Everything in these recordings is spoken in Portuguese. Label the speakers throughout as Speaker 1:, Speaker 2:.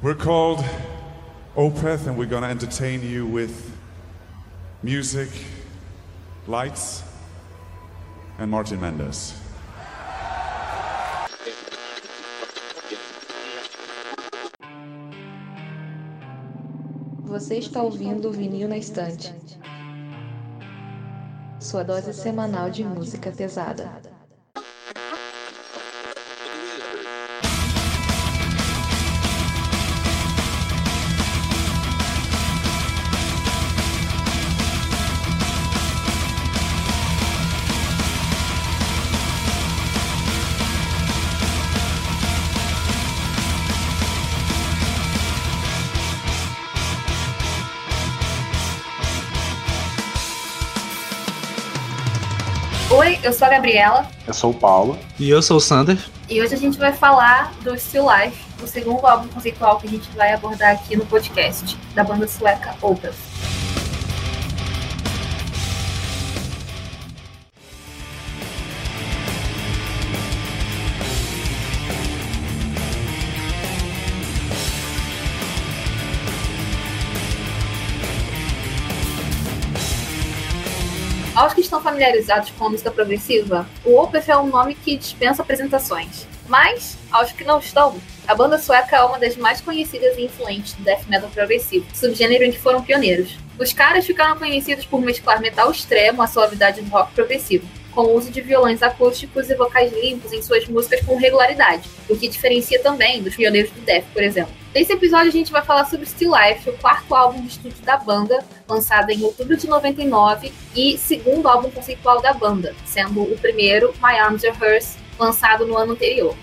Speaker 1: We're called Opeth, and we're going to entertain you with music, lights, and Martin Mendes.
Speaker 2: Você está ouvindo o Vinil na Estante. Sua dose semanal de música pesada.
Speaker 3: Eu sou a Gabriela
Speaker 4: Eu sou o Paulo.
Speaker 5: E eu sou o Sander.
Speaker 3: e hoje a gente vai falar do Still Life, o segundo álbum conceitual que a gente vai abordar aqui no podcast da banda sueca Opeth. Familiarizados com a música progressiva, o Opeth é um nome que dispensa apresentações. Mas, aos que não estão, a banda sueca é uma das mais conhecidas e influentes do death metal progressivo, subgênero em que foram pioneiros. Os caras ficaram conhecidos por mesclar metal extremo à suavidade do rock progressivo, com o uso de violões acústicos e vocais limpos em suas músicas com regularidade, o que diferencia também dos pioneiros do death, por exemplo. Nesse episódio a gente vai falar sobre Still Life, o quarto álbum de estúdio da banda, lançado em outubro de 99, e segundo álbum conceitual da banda, sendo o primeiro, My Arms Are Hers, lançado no ano anterior.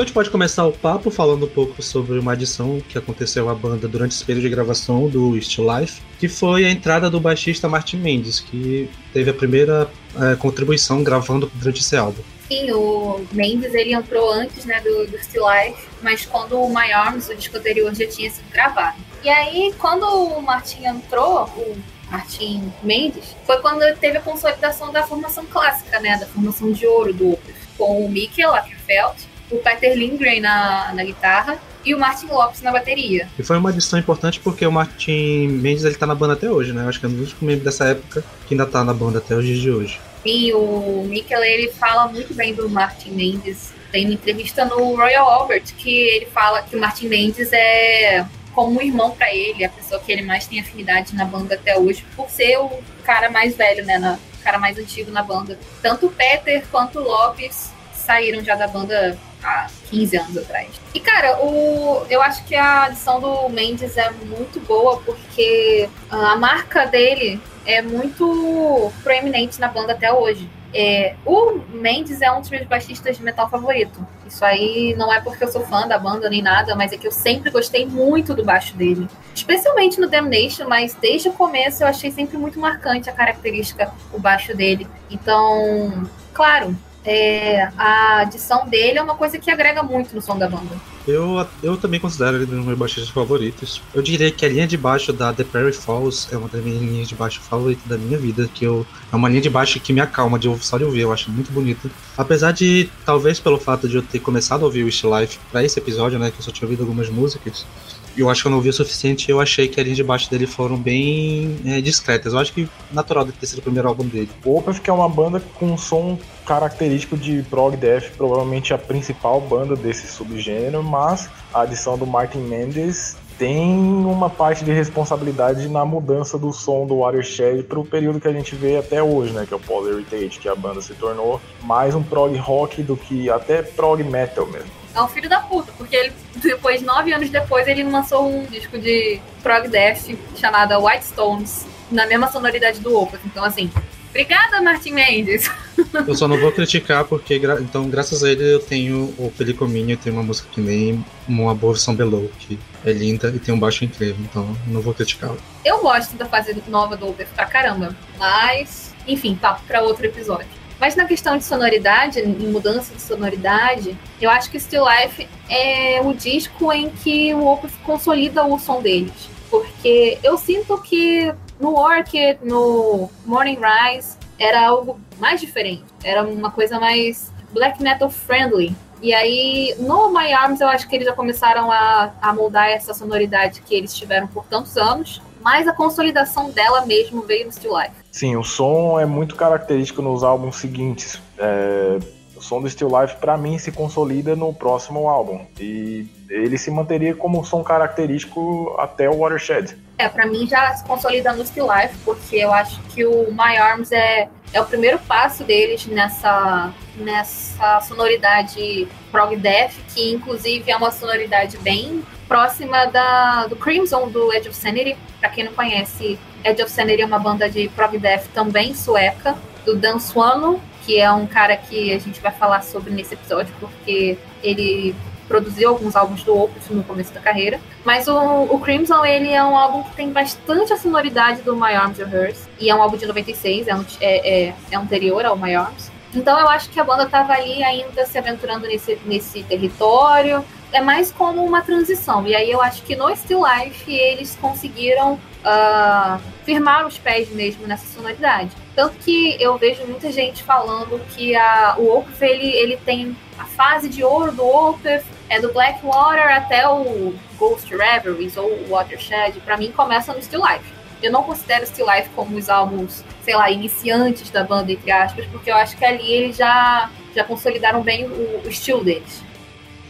Speaker 5: Então a gente pode começar o papo falando um pouco sobre uma adição que aconteceu à banda durante esse período de gravação do Still Life, que foi a entrada do baixista Martin Mendes, que teve a primeira eh, contribuição gravando durante esse álbum.
Speaker 3: Sim, o Mendes ele entrou antes né, do, do Still Life, mas quando o My Arms, o disco anterior, já tinha sido gravado. E aí, quando o Martin entrou, o Martin Mendes, foi quando teve a consolidação da formação clássica, né, da formação de ouro do com o Mikkel Ackerfeld, o Peter Lindgren na, na guitarra e o Martin Lopes na bateria.
Speaker 5: E foi uma adição importante porque o Martin Mendes ele tá na banda até hoje, né? Eu acho que é um dos únicos membros dessa época que ainda tá na banda até os dias de hoje.
Speaker 3: E o Mikkel, ele fala muito bem do Martin Mendes. Tem uma entrevista no Royal Albert que ele fala que o Martin Mendes é como um irmão para ele, a pessoa que ele mais tem afinidade na banda até hoje, por ser o cara mais velho, né, na, o cara mais antigo na banda. Tanto o Peter quanto o Lopes saíram já da banda há 15 anos atrás. E cara, o, eu acho que a adição do Mendes é muito boa porque a marca dele é muito proeminente na banda até hoje. É, o Mendes é um dos meus baixistas de metal favorito. Isso aí não é porque eu sou fã da banda nem nada, mas é que eu sempre gostei muito do baixo dele. Especialmente no Damnation, mas desde o começo eu achei sempre muito marcante a característica, o baixo dele. Então, claro, é, a adição dele é uma coisa que agrega muito no som da banda.
Speaker 5: Eu, eu também considero ele um dos meus baixistas favoritos. Eu diria que a linha de baixo da The Prairie Falls é uma das minhas linhas de baixo favoritas da minha vida, que eu, é uma linha de baixo que me acalma de só de ouvir, eu acho muito bonita. Apesar de, talvez pelo fato de eu ter começado a ouvir o Wish Life para esse episódio, né, que eu só tinha ouvido algumas músicas, eu acho que eu não ouvi o suficiente eu achei que a linha de baixo dele foram bem é, discretas. Eu acho que natural de ter sido o primeiro álbum dele.
Speaker 4: O que é uma banda com um som característico de prog death, provavelmente a principal banda desse subgênero, mas a adição do Martin Mendes tem uma parte de responsabilidade na mudança do som do Watershed para o período que a gente vê até hoje, né, que é o Post Heritage, que a banda se tornou mais um prog rock do que até prog metal mesmo.
Speaker 3: É um filho da puta, porque ele, depois, nove anos depois, ele lançou um disco de prog death chamado White Stones, na mesma sonoridade do Opeth. Então, assim, obrigada, Martin Mendes.
Speaker 5: Eu só não vou criticar porque, gra- então, graças a ele, eu tenho o Pelicominho, eu tenho uma música que nem uma boa versão Below, que é linda e tem um baixo incrível, então não vou criticá-lo.
Speaker 3: Eu gosto da fase nova do Opeth pra caramba, mas, enfim, papo pra outro episódio. Mas na questão de sonoridade, em mudança de sonoridade, eu acho que Still Life é o disco em que o Opeth consolida o som deles. Porque eu sinto que no Orchid, no Morning Rise, era algo mais diferente. Era uma coisa mais black metal friendly. E aí, no My Arms, eu acho que eles já começaram a, a moldar essa sonoridade que eles tiveram por tantos anos. Mas a consolidação dela mesmo veio no Still Life.
Speaker 4: Sim, o som é muito característico nos álbuns seguintes. É, o som do Still Life, para mim, se consolida no próximo álbum. E ele se manteria como som característico até o Watershed.
Speaker 3: É, pra mim já se consolida no Still Life, porque eu acho que o My Arms é, é o primeiro passo deles nessa, nessa sonoridade prog death, que inclusive é uma sonoridade bem próxima da, do Crimson, do Edge of Sanity. Pra quem não conhece, Edge of Sanity é uma banda de prog death também sueca, do Dan Swano, que é um cara que a gente vai falar sobre nesse episódio, porque ele produziu alguns álbuns do Opus no começo da carreira. Mas o, o, Crimson, ele é um álbum que tem bastante a sonoridade do My Arms Are Hers. E é um álbum de 96, é, um, é, é, é anterior ao My Arms. Então eu acho que a banda estava ali ainda se aventurando nesse, nesse território. É mais como uma transição. E aí eu acho que no Still Life eles conseguiram uh, firmar os pés mesmo nessa sonoridade. Tanto que eu vejo muita gente falando que a, o Opeth ele, ele tem a fase de ouro do Opeth, é do Blackwater até o Ghost Reveries ou Watershed, para mim começa no Still Life. Eu não considero Still Life como os álbuns, sei lá, iniciantes da banda, entre aspas, porque eu acho que ali eles já, já consolidaram bem o, o estilo deles.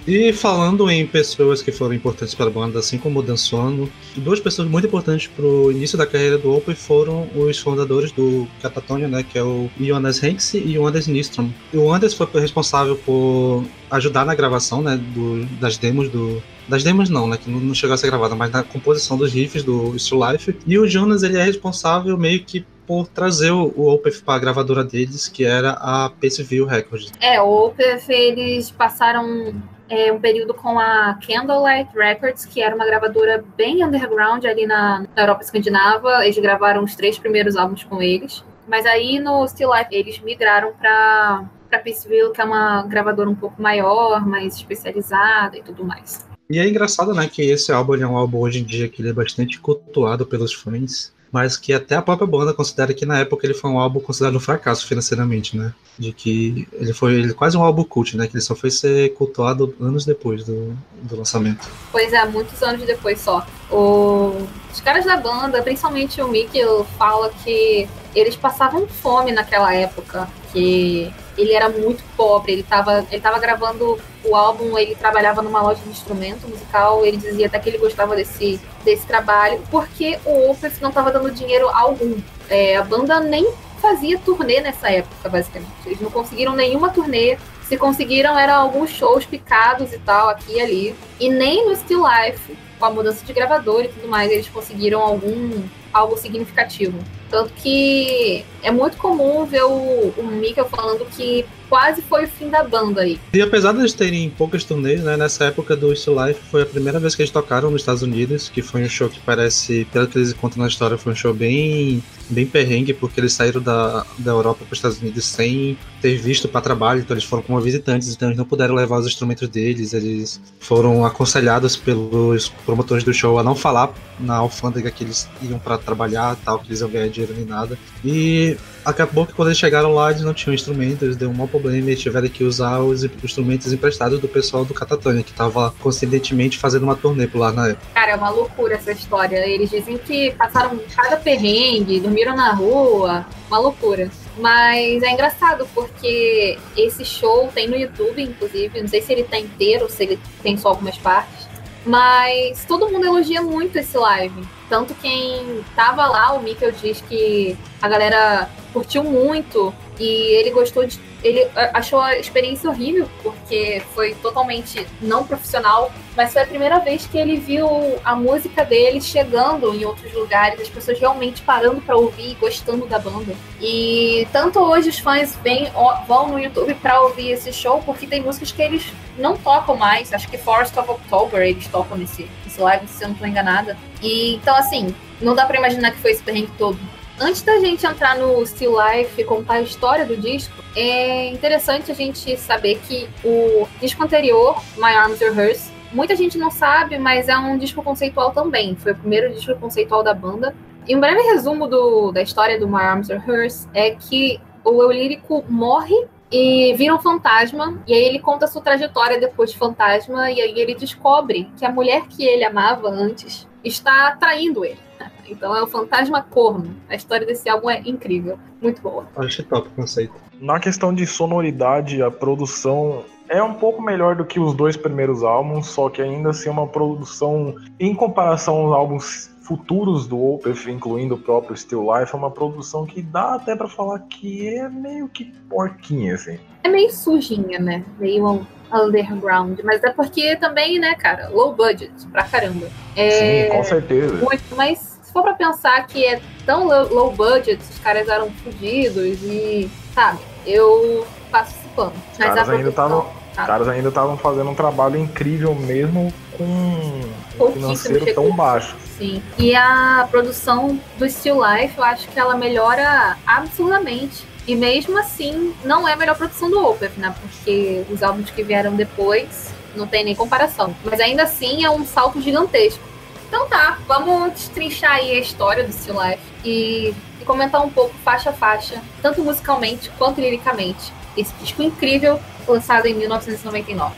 Speaker 5: E falando em pessoas que foram importantes para a banda, assim como o Dan Sono, duas pessoas muito importantes para o início da carreira do Opeth foram os fundadores do Catatonia, né, que é o Jonas Henks e o Anders Nystrom. O Anders foi responsável por ajudar na gravação né, do, das demos do, das demos não, né, que não chegou a ser gravada, mas na composição dos riffs do Still Life. E o Jonas ele é responsável meio que por trazer o, o Opeth para a gravadora deles, que era a Paceville Records.
Speaker 3: É, o Opeth eles passaram é, um período com a Candlelight Records, que era uma gravadora bem underground ali na, na Europa Escandinava. Eles gravaram os três primeiros álbuns com eles. Mas aí no Still Life eles migraram para para Peaceville, que é uma gravadora um pouco maior, mais especializada e tudo mais.
Speaker 5: E é engraçado, né, que esse álbum é um álbum hoje em dia que ele é bastante cultuado pelos fãs mas que até a própria banda considera que na época ele foi um álbum considerado um fracasso financeiramente, né? De que ele foi ele, quase um álbum cult, né? Que ele só foi ser cultuado anos depois do, do lançamento.
Speaker 3: Pois é, muitos anos depois só. O, os caras da banda, principalmente o Mickey, fala que eles passavam fome naquela época, que ele era muito pobre, ele estava ele tava gravando o álbum, ele trabalhava numa loja de instrumento musical, ele dizia até que ele gostava desse, desse trabalho, porque o Opeth não estava dando dinheiro algum. É, a banda nem fazia turnê nessa época, basicamente. Eles não conseguiram nenhuma turnê. Se conseguiram, eram alguns shows picados e tal, aqui e ali. E nem no Still Life, com a mudança de gravador e tudo mais, eles conseguiram algum algo significativo. Tanto que é muito comum ver o, o falando que quase foi o fim da banda aí.
Speaker 5: E apesar de eles terem poucas turnês, né, nessa época do Still Life foi a primeira vez que eles tocaram nos Estados Unidos, que foi um show que parece, pelo que eles contam na história, foi um show bem bem perrengue, porque eles saíram da, da Europa para os Estados Unidos sem ter visto para trabalho, então eles foram como visitantes, então eles não puderam levar os instrumentos deles, eles foram aconselhados pelos promotores do show a não falar na alfândega que eles iam para trabalhar, tal, que eles iam ganhar dinheiro nem nada. E acabou que quando eles chegaram lá, eles não tinham instrumentos, eles deu um mau problema e tiveram que usar os instrumentos emprestados do pessoal do Catatonia, que estava coincidentemente fazendo uma turnê por lá na época.
Speaker 3: Cara, é uma loucura essa história. Eles dizem que passaram cada perrengue, dormiram na rua, uma loucura. Mas é engraçado porque esse show tem no YouTube, inclusive. Não sei se ele tá inteiro se ele tem só algumas partes. Mas todo mundo elogia muito esse live. Tanto quem tava lá, o Mikkel diz que a galera curtiu muito e ele gostou de. Ele achou a experiência horrível, porque foi totalmente não profissional, mas foi a primeira vez que ele viu a música dele chegando em outros lugares, as pessoas realmente parando para ouvir e gostando da banda. E tanto hoje os fãs vêm, vão no YouTube para ouvir esse show, porque tem músicas que eles não tocam mais. Acho que Forest of October eles tocam nesse, nesse live, se eu não estou enganada. E então, assim, não dá para imaginar que foi esse perrengue todo. Antes da gente entrar no Still Life e contar a história do disco, é interessante a gente saber que o disco anterior, My Arms Are Hers, muita gente não sabe, mas é um disco conceitual também. Foi o primeiro disco conceitual da banda. E um breve resumo do, da história do My Arms Are Hers é que o eu lírico morre e vira um fantasma, e aí ele conta sua trajetória depois de fantasma, e aí ele descobre que a mulher que ele amava antes está traindo ele. Então é o fantasma corno. A história desse álbum é incrível, muito boa.
Speaker 5: Acho top o conceito.
Speaker 4: Na questão de sonoridade, a produção é um pouco melhor do que os dois primeiros álbuns, só que ainda assim é uma produção, em comparação aos álbuns futuros do Opeth, incluindo o próprio Still Life, é uma produção que dá até para falar que é meio que porquinha, assim.
Speaker 3: É meio sujinha, né? Meio underground, mas é porque também, né, cara, low budget pra caramba. É...
Speaker 4: Sim, com certeza.
Speaker 3: Muito, mas se for pra pensar que é tão low, low budget, os caras eram fodidos e, sabe, eu passo esse pano.
Speaker 4: Os caras ainda estavam os caras ainda estavam fazendo um trabalho incrível mesmo com um financeiro tão baixo.
Speaker 3: Sim. E a produção do Still Life, eu acho que ela melhora absurdamente. E mesmo assim, não é a melhor produção do Opeth, né? Porque os álbuns que vieram depois não tem nem comparação. Mas ainda assim é um salto gigantesco. Então tá, vamos destrinchar aí a história do Still Life e, e comentar um pouco faixa a faixa, tanto musicalmente quanto liricamente. Esse disco incrível, lançado em 1999.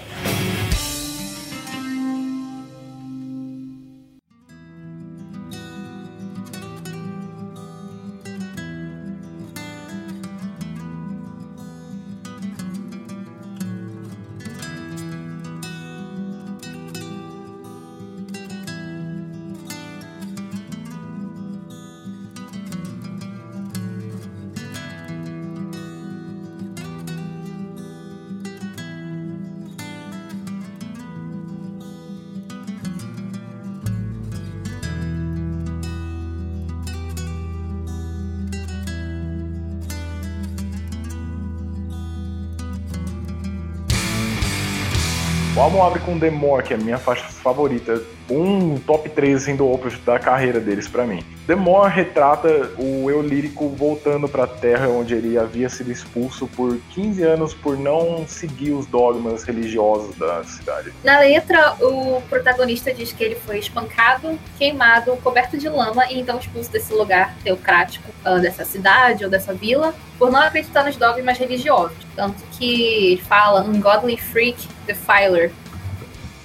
Speaker 4: Abre com The More, que é a minha faixa favorita, um top 3 assim, do Opeth da carreira deles para mim. The More retrata o eu lírico voltando para a terra onde ele havia sido expulso por 15 anos por não seguir os dogmas religiosos da cidade.
Speaker 3: Na letra, o protagonista diz que ele foi espancado, queimado, coberto de lama e então expulso desse lugar teocrático, uh, dessa cidade ou dessa vila, por não acreditar nos dogmas religiosos. Tanto que fala Ungodly Freak Defiler,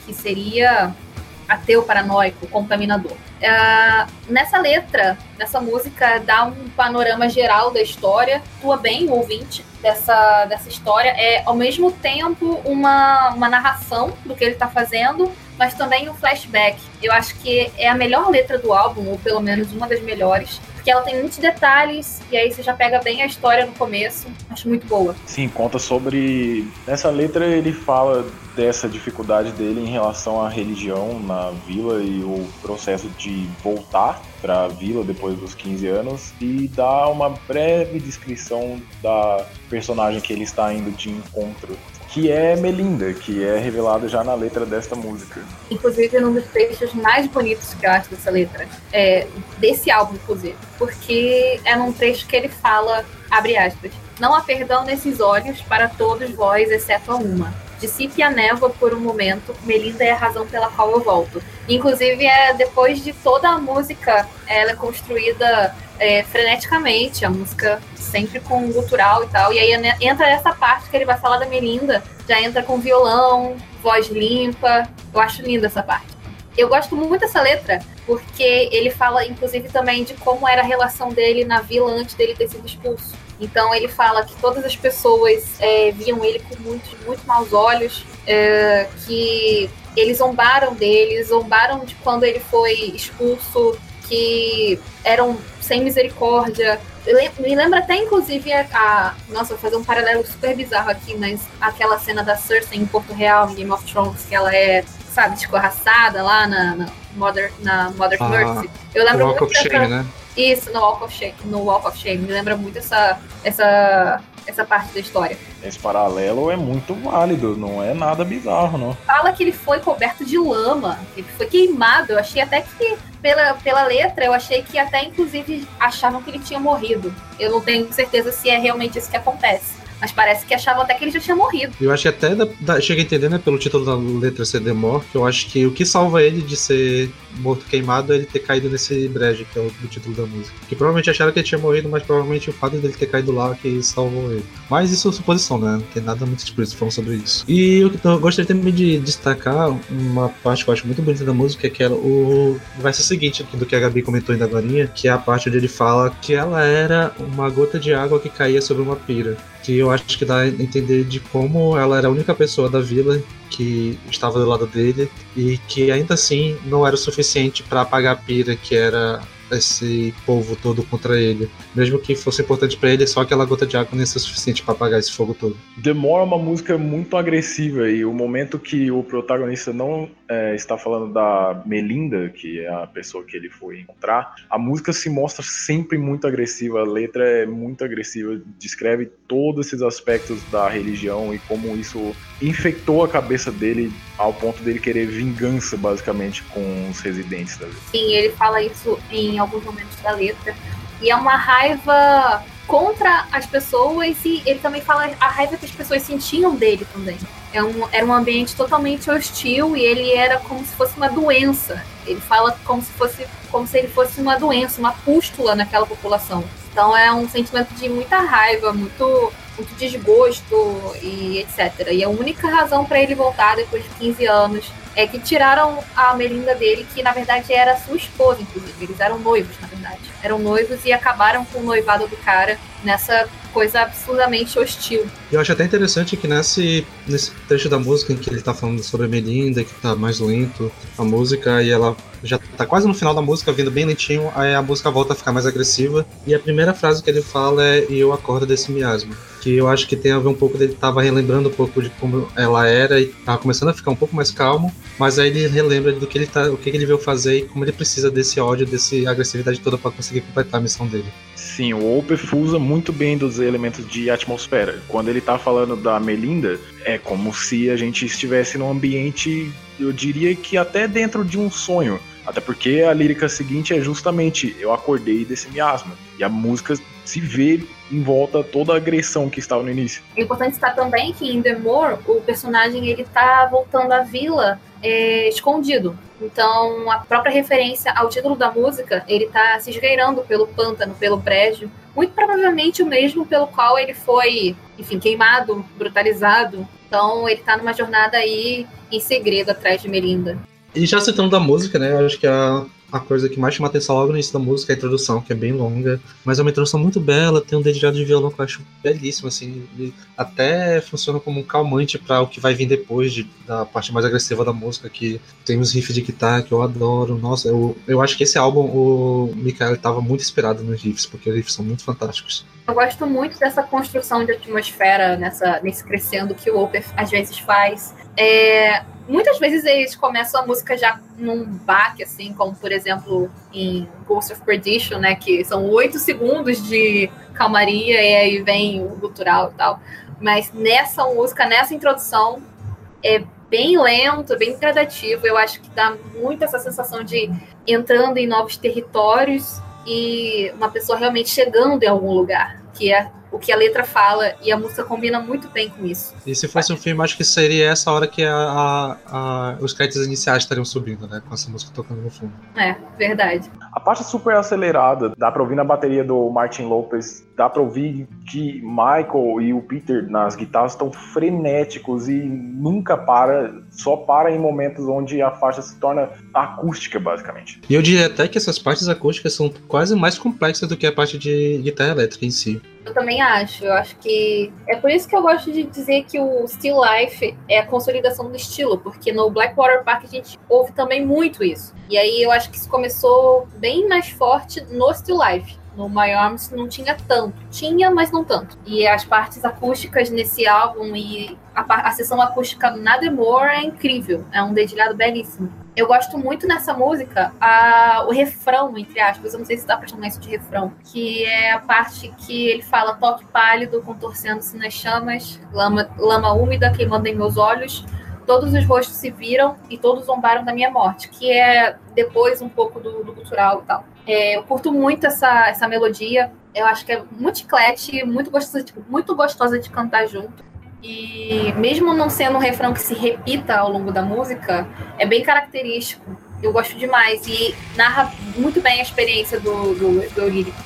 Speaker 3: que seria ateu paranoico, contaminador. Uh, nessa letra, nessa música, dá um panorama geral da história, tua bem ouvinte dessa, dessa história. É, ao mesmo tempo, uma, uma narração do que ele está fazendo, mas também um flashback. Eu acho que é a melhor letra do álbum, ou pelo menos uma das melhores, porque ela tem muitos detalhes, e aí você já pega bem a história no começo. Acho muito boa.
Speaker 4: Sim, conta sobre. Nessa letra ele fala dessa dificuldade dele em relação à religião na vila e o processo de voltar para a vila depois dos 15 anos e dá uma breve descrição da personagem que ele está indo de encontro que é Melinda, que é revelada já na letra desta música.
Speaker 3: Inclusive, um dos trechos mais bonitos que eu acho dessa letra, é, desse álbum, inclusive, porque é num trecho que ele fala, abre aspas, não há perdão nesses olhos para todos vós, exceto a uma. Dissipe a névoa por um momento, Melinda é a razão pela qual eu volto. Inclusive, é depois de toda a música, ela é construída é, freneticamente, a música sempre com gutural e tal. E aí entra essa parte que ele vai falar da Melinda, já entra com violão, voz limpa. Eu acho linda essa parte. Eu gosto muito dessa letra, porque ele fala, inclusive, também de como era a relação dele na vila antes dele ter sido expulso. Então ele fala que todas as pessoas é, viam ele com muitos, muito maus olhos, é, que eles zombaram dele, zombaram de quando ele foi expulso, que eram sem misericórdia. Me lembra até, inclusive, a, a, Nossa, vou fazer um paralelo super bizarro aqui, mas aquela cena da Cersei em Porto Real, em Game of Thrones, que ela é, sabe, escorraçada lá na, na Mother, na Mother ah, Mercy.
Speaker 5: Eu lembro Walk muito of Shame, né?
Speaker 3: Isso, no Walk of Shame, no Walk of Shame. Me lembra muito essa, essa, essa parte da história.
Speaker 4: Esse paralelo é muito válido, não é nada bizarro, não.
Speaker 3: Fala que ele foi coberto de lama, ele foi queimado. Eu achei até que, pela, pela letra, eu achei que até inclusive achavam que ele tinha morrido. Eu não tenho certeza se é realmente isso que acontece. Mas parece que achavam até que ele já tinha morrido.
Speaker 5: Eu acho que até da, da, chega a entender, né, pelo título da letra More, que eu acho que o que salva ele de ser morto queimado é ele ter caído nesse brejo, que é o título da música. Que provavelmente acharam que ele tinha morrido, mas provavelmente o fato dele ter caído lá que salvou ele. Mas isso é suposição, né? Não tem nada muito explícito falando sobre isso. E eu, eu gostaria também de destacar uma parte que eu acho muito bonita da música, que é o verso seguinte do que a Gabi comentou ainda agora, que é a parte onde ele fala que ela era uma gota de água que caía sobre uma pira que eu acho que dá a entender de como ela era a única pessoa da vila que estava do lado dele e que ainda assim não era o suficiente para apagar a pira que era esse povo todo contra ele. Mesmo que fosse importante para ele, só aquela gota de água nem é suficiente para apagar esse fogo todo.
Speaker 4: Demora uma música muito agressiva e o momento que o protagonista não é, está falando da Melinda, que é a pessoa que ele foi encontrar, a música se mostra sempre muito agressiva, a letra é muito agressiva, descreve todos esses aspectos da religião e como isso infectou a cabeça dele ao ponto dele querer vingança, basicamente, com os residentes da vila.
Speaker 3: Sim, ele fala isso em alguns momentos da letra. E é uma raiva contra as pessoas e ele também fala a raiva que as pessoas sentiam dele também. É um, era um ambiente totalmente hostil e ele era como se fosse uma doença. Ele fala como se fosse como se ele fosse uma doença, uma pústula naquela população. Então é um sentimento de muita raiva, muito muito desgosto e etc. E a única razão para ele voltar depois de 15 anos é que tiraram a Melinda dele, que na verdade era sua esposa, inclusive. Eles eram noivos, na verdade. Eram noivos e acabaram com o noivado do cara nessa coisa absurdamente hostil.
Speaker 5: Eu acho até interessante que nesse, nesse trecho da música em que ele tá falando sobre a Melinda, que tá mais lento a música, e ela já tá quase no final da música, vindo bem lentinho, aí a música volta a ficar mais agressiva, e a primeira frase que ele fala é e eu acordo desse miasma. Que eu acho que tem a ver um pouco dele tava relembrando um pouco de como ela era e tava começando a ficar um pouco mais calmo, mas aí ele relembra do que ele tá, o que ele veio fazer e como ele precisa desse ódio, desse agressividade toda para conseguir completar a missão dele.
Speaker 4: Sim, o Opeth usa muito bem dos elementos de atmosfera. Quando ele tá falando da Melinda, é como se a gente estivesse num ambiente, eu diria que até dentro de um sonho. Até porque a lírica seguinte é justamente eu acordei desse miasma. E a música se vê em volta toda a agressão que estava no início.
Speaker 3: É importante citar também que em The More, o personagem ele tá voltando à vila é, escondido. Então, a própria referência ao título da música, ele tá se esgueirando pelo pântano, pelo brejo, muito provavelmente o mesmo pelo qual ele foi, enfim, queimado, brutalizado. Então, ele tá numa jornada aí em segredo atrás de Melinda.
Speaker 5: E já citando da música, né? Eu acho que a, a coisa que mais chama atenção logo no início da música é a introdução, que é bem longa, mas é uma introdução muito bela, tem um dedilhado de violão que eu acho belíssimo, assim, até funciona como um calmante para o que vai vir depois de, da parte mais agressiva da música, que tem os riffs de guitarra que eu adoro. Nossa, eu, eu acho que esse álbum o Mikael estava muito inspirado nos riffs, porque os riffs são muito fantásticos.
Speaker 3: Eu gosto muito dessa construção de atmosfera nessa, nesse crescendo que o Opeth às vezes faz. É, muitas vezes eles começam a música já num baque, assim, como por exemplo em Ghost of Perdition, né? Que são oito segundos de calmaria e aí vem o gutural e tal. Mas nessa música, nessa introdução, é bem lento, bem gradativo. Eu acho que dá muito essa sensação de entrando em novos territórios e uma pessoa realmente chegando em algum lugar, que é o que a letra fala e a música combina muito bem com isso.
Speaker 5: E se fosse um filme, acho que seria essa hora que a, a, a, os créditos iniciais estariam subindo, né? Com essa música tocando no fundo.
Speaker 3: É, verdade.
Speaker 4: A parte super acelerada, dá pra ouvir na bateria do Martin Lopez, dá pra ouvir que Michael e o Peter nas guitarras estão frenéticos e nunca para, só para em momentos onde a faixa se torna acústica, basicamente.
Speaker 5: E eu diria até que essas partes acústicas são quase mais complexas do que a parte de guitarra elétrica em si.
Speaker 3: Eu também acho. Eu acho que. É por isso que eu gosto de dizer que o Still Life é a consolidação do estilo, porque no Blackwater Park a gente ouve também muito isso. E aí eu acho que isso começou bem mais forte no Still Life. No My Arms não tinha tanto. Tinha, mas não tanto. E as partes acústicas nesse álbum e a, a sessão acústica do More é incrível. É um dedilhado belíssimo. Eu gosto muito nessa música a, o refrão, entre aspas, eu não sei se dá pra chamar isso de refrão, que é a parte que ele fala toque pálido, contorcendo-se nas chamas, lama, lama úmida queimando em meus olhos, todos os rostos se viram e todos zombaram da minha morte, que é depois um pouco do, do cultural e tal. É, eu curto muito essa, essa melodia. Eu acho que é muito chiclete, muito gostosa, tipo, muito gostosa de cantar junto. E mesmo não sendo um refrão que se repita ao longo da música, é bem característico. Eu gosto demais e narra muito bem a experiência do, do, do lírico.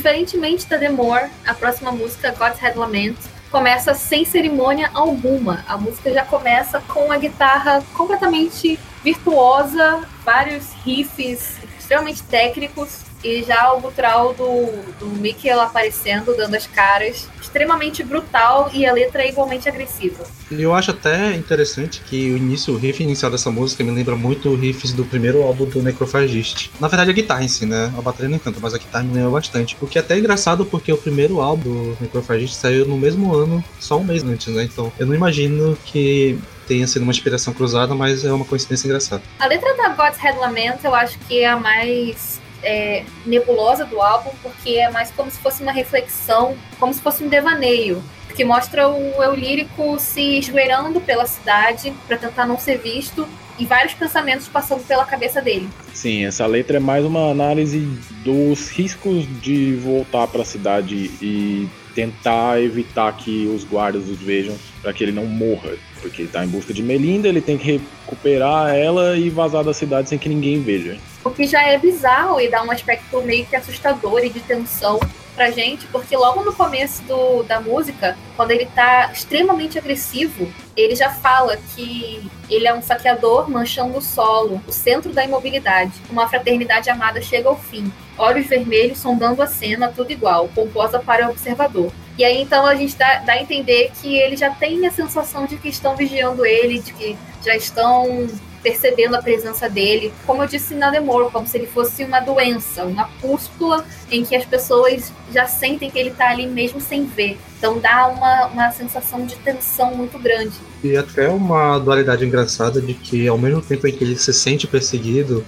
Speaker 3: Diferentemente da The More, a próxima música, God's Head Lament, começa sem cerimônia alguma. A música já começa com a guitarra completamente virtuosa, vários riffs extremamente técnicos e já o gutural do, do Mickey aparecendo, dando as caras, extremamente brutal e a letra é igualmente agressiva.
Speaker 5: Eu acho até interessante que o início, o riff inicial dessa música me lembra muito riffs do primeiro álbum do Necrophagist. Na verdade, a guitarra em si, né? A bateria nem tanto, mas a guitarra me lembra bastante. O que é até engraçado porque o primeiro álbum do Necrophagist saiu no mesmo ano, só um mês antes, né? Então eu não imagino que tenha sido uma inspiração cruzada, mas é uma coincidência engraçada.
Speaker 3: A letra da God's Head Lament eu acho que é a mais é, nebulosa do álbum, porque é mais como se fosse uma reflexão, como se fosse um devaneio, que mostra o eu lírico se esgueirando pela cidade para tentar não ser visto e vários pensamentos passando pela cabeça dele.
Speaker 4: Sim, essa letra é mais uma análise dos riscos de voltar para a cidade e tentar evitar que os guardas os vejam para que ele não morra, porque ele está em busca de Melinda, ele tem que recuperar ela e vazar da cidade sem que ninguém veja.
Speaker 3: O que já é bizarro e dá um aspecto meio que assustador e de tensão pra gente, porque logo no começo do, da música, quando ele tá extremamente agressivo, ele já fala que ele é um saqueador manchando o solo, o centro da imobilidade. Uma fraternidade amada chega ao fim. Olhos vermelhos sondando a cena, tudo igual, composta para o observador. E aí então a gente dá, dá a entender que ele já tem a sensação de que estão vigiando ele, de que já estão percebendo a presença dele, como eu disse na Demor, como se ele fosse uma doença, uma pústula em que as pessoas já sentem que ele está ali mesmo sem ver. Então dá uma, uma sensação de tensão muito grande.
Speaker 5: E até uma dualidade engraçada de que ao mesmo tempo em que ele se sente perseguido,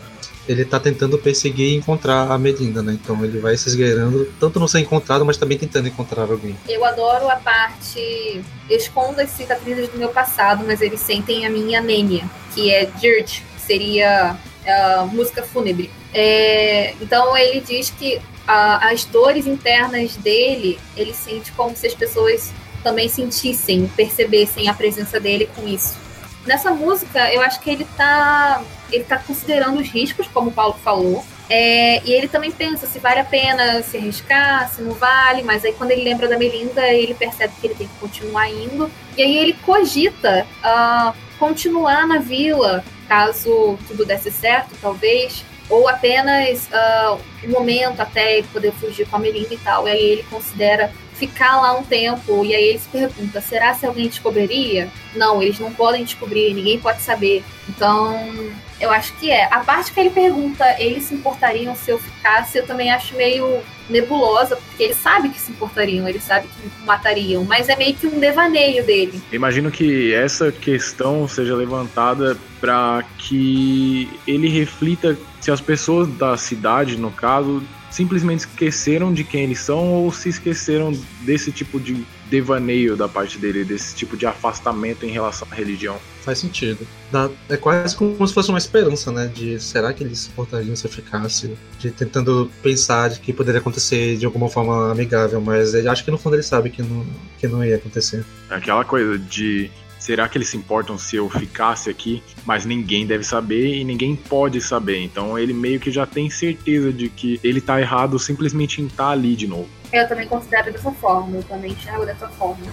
Speaker 5: ele tá tentando perseguir e encontrar a Melinda, né? Então ele vai se esgueirando, tanto não ser encontrado, mas também tentando encontrar alguém.
Speaker 3: Eu adoro a parte. Escondo as cicatrizes do meu passado, mas eles sentem a minha anêmia, que é Dirt, que seria a música fúnebre. É... Então ele diz que as dores internas dele, ele sente como se as pessoas também sentissem, percebessem a presença dele com isso. Nessa música, eu acho que ele tá, ele tá considerando os riscos, como o Paulo falou. É, e ele também pensa se vale a pena se arriscar, se não vale, mas aí quando ele lembra da Melinda, ele percebe que ele tem que continuar indo. E aí ele cogita uh, continuar na vila, caso tudo desse certo, talvez, ou apenas uh, um momento até ele poder fugir com a Melinda e tal. E aí ele considera ficar lá um tempo e aí ele se pergunta: será se alguém descobriria? Não, eles não podem descobrir, ninguém pode saber. Então, eu acho que é. A parte que ele pergunta, eles se importariam se eu ficasse, eu também acho meio nebulosa, porque ele sabe que se importariam, ele sabe que matariam, mas é meio que um devaneio dele.
Speaker 4: Imagino que essa questão seja levantada para que ele reflita se as pessoas da cidade, no caso, simplesmente esqueceram de quem eles são ou se esqueceram desse tipo de devaneio da parte dele, desse tipo de afastamento em relação à religião.
Speaker 5: Faz sentido. Dá, é quase como se fosse uma esperança, né? De será que eles se portariam se eu ficasse? De tentando pensar de que poderia acontecer de alguma forma amigável, mas ele acho que no fundo ele sabe que não, que não ia acontecer.
Speaker 4: É aquela coisa de será que eles se importam se eu ficasse aqui? Mas ninguém deve saber e ninguém pode saber. Então ele meio que já tem certeza de que ele tá errado simplesmente em estar tá ali de novo.
Speaker 3: Eu também considero dessa forma, eu também enxergo dessa forma.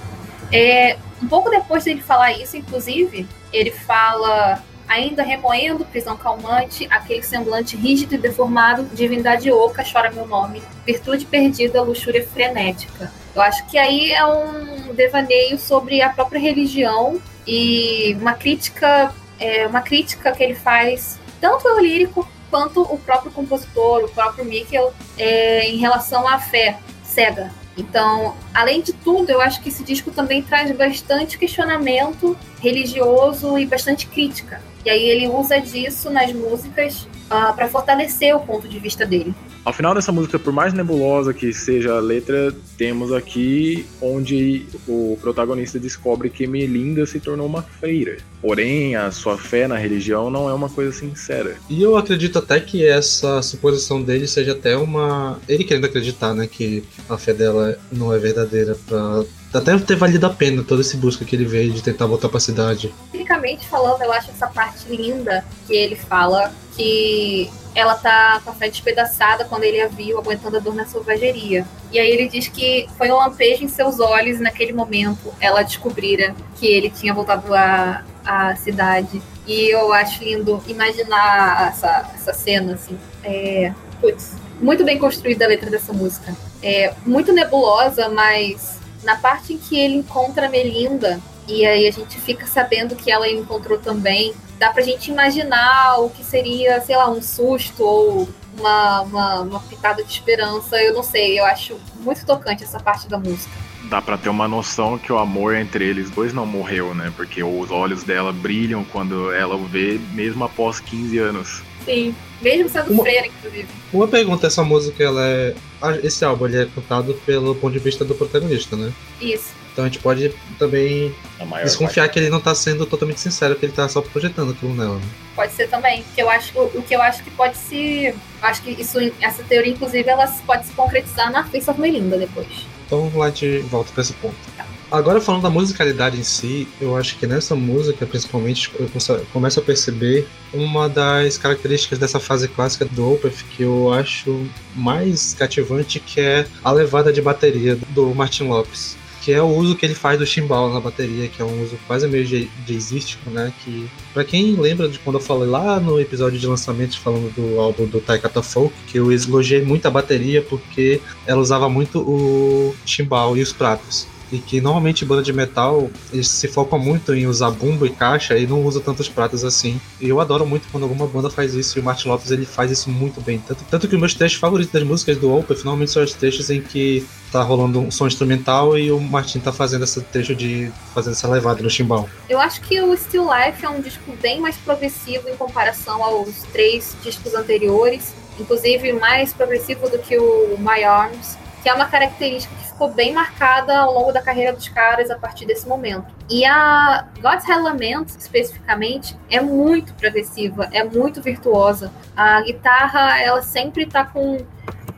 Speaker 3: É, um pouco depois dele falar isso, inclusive, ele fala ainda remoendo prisão calmante, aquele semblante rígido e deformado, divindade oca, chora meu nome, virtude perdida, luxúria frenética. Eu acho que aí é um devaneio sobre a própria religião e uma crítica, é, uma crítica que ele faz tanto ao lírico quanto o próprio compositor, o próprio Mikkel, é, em relação à fé cega Então, além de tudo, eu acho que esse disco também traz bastante questionamento religioso e bastante crítica. E aí ele usa disso nas músicas uh, para fortalecer o ponto de vista dele.
Speaker 4: Ao final dessa música, por mais nebulosa que seja a letra, temos aqui onde o protagonista descobre que Melinda se tornou uma freira. Porém, a sua fé na religião não é uma coisa sincera.
Speaker 5: E eu acredito até que essa suposição dele seja até uma. Ele querendo acreditar, né? Que a fé dela não é verdadeira pra até ter valido a pena toda esse busca que ele veio de tentar voltar pra cidade.
Speaker 3: Tecnicamente falando, eu acho essa parte linda que ele fala que ela tá com a fé despedaçada quando ele a viu aguentando a dor na selvageria. E aí ele diz que foi um lampejo em seus olhos e naquele momento ela descobrira que ele tinha voltado à, à cidade. E eu acho lindo imaginar essa, essa cena, assim. É, putz, muito bem construída a letra dessa música. É muito nebulosa, mas na parte em que ele encontra a Melinda, e aí a gente fica sabendo que ela encontrou também, dá pra gente imaginar o que seria, sei lá, um susto ou uma, uma, uma pitada de esperança. Eu não sei, eu acho muito tocante essa parte da música.
Speaker 4: Dá pra ter uma noção que o amor entre eles dois não morreu, né? Porque os olhos dela brilham quando ela o vê, mesmo após 15 anos.
Speaker 3: Sim, mesmo sendo uma, freira, inclusive.
Speaker 5: Uma pergunta, essa música, ela é. Esse álbum ele é cantado pelo ponto de vista do protagonista, né?
Speaker 3: Isso.
Speaker 5: Então a gente pode também desconfiar parte. que ele não tá sendo totalmente sincero, que ele tá só projetando aquilo nela. Né?
Speaker 3: Pode ser também. Que eu acho, o, o que eu acho que pode se. Acho que isso, essa teoria, inclusive, ela pode se concretizar na Face of Melinda depois.
Speaker 5: Então lá de volta pra esse ponto. Tá. Agora falando da musicalidade em si, eu acho que nessa música, principalmente, eu começo a perceber uma das características dessa fase clássica do Opeth que eu acho mais cativante, que é a levada de bateria do Martin Lopes que é o uso que ele faz do chimbal na bateria, que é um uso quase meio jazzístico, né? Que, para quem lembra de quando eu falei lá no episódio de lançamento falando do álbum do Taikata Folk, que eu elogiei muito a bateria porque ela usava muito o chimbal e os pratos e que normalmente banda de metal eles se focam muito em usar bumbo e caixa e não usa tantos pratos assim. E eu adoro muito quando alguma banda faz isso e o Martin Lopes ele faz isso muito bem. Tanto, tanto que os meus trechos favoritos das músicas do Opeth normalmente são os trechos em que tá rolando um som instrumental e o Martin tá fazendo esse trecho de fazendo essa levada no chimbal.
Speaker 3: Eu acho que o Still Life é um disco bem mais progressivo em comparação aos três discos anteriores, inclusive mais progressivo do que o My Arms, que é uma característica que ficou bem marcada ao longo da carreira dos caras a partir desse momento. E a God's Hell Lament, especificamente, é muito progressiva, é muito virtuosa. A guitarra, ela sempre tá com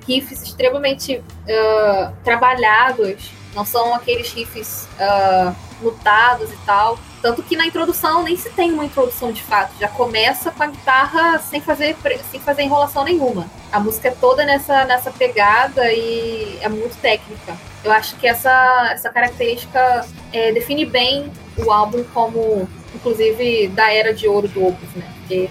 Speaker 3: riffs extremamente uh, trabalhados, não são aqueles riffs uh, lutados e tal. Tanto que na introdução nem se tem uma introdução de fato, já começa com a guitarra sem fazer, sem fazer enrolação nenhuma. A música é toda nessa, nessa pegada e é muito técnica. Eu acho que essa, essa característica é, define bem o álbum como, inclusive, da era de ouro do Opus, né? Porque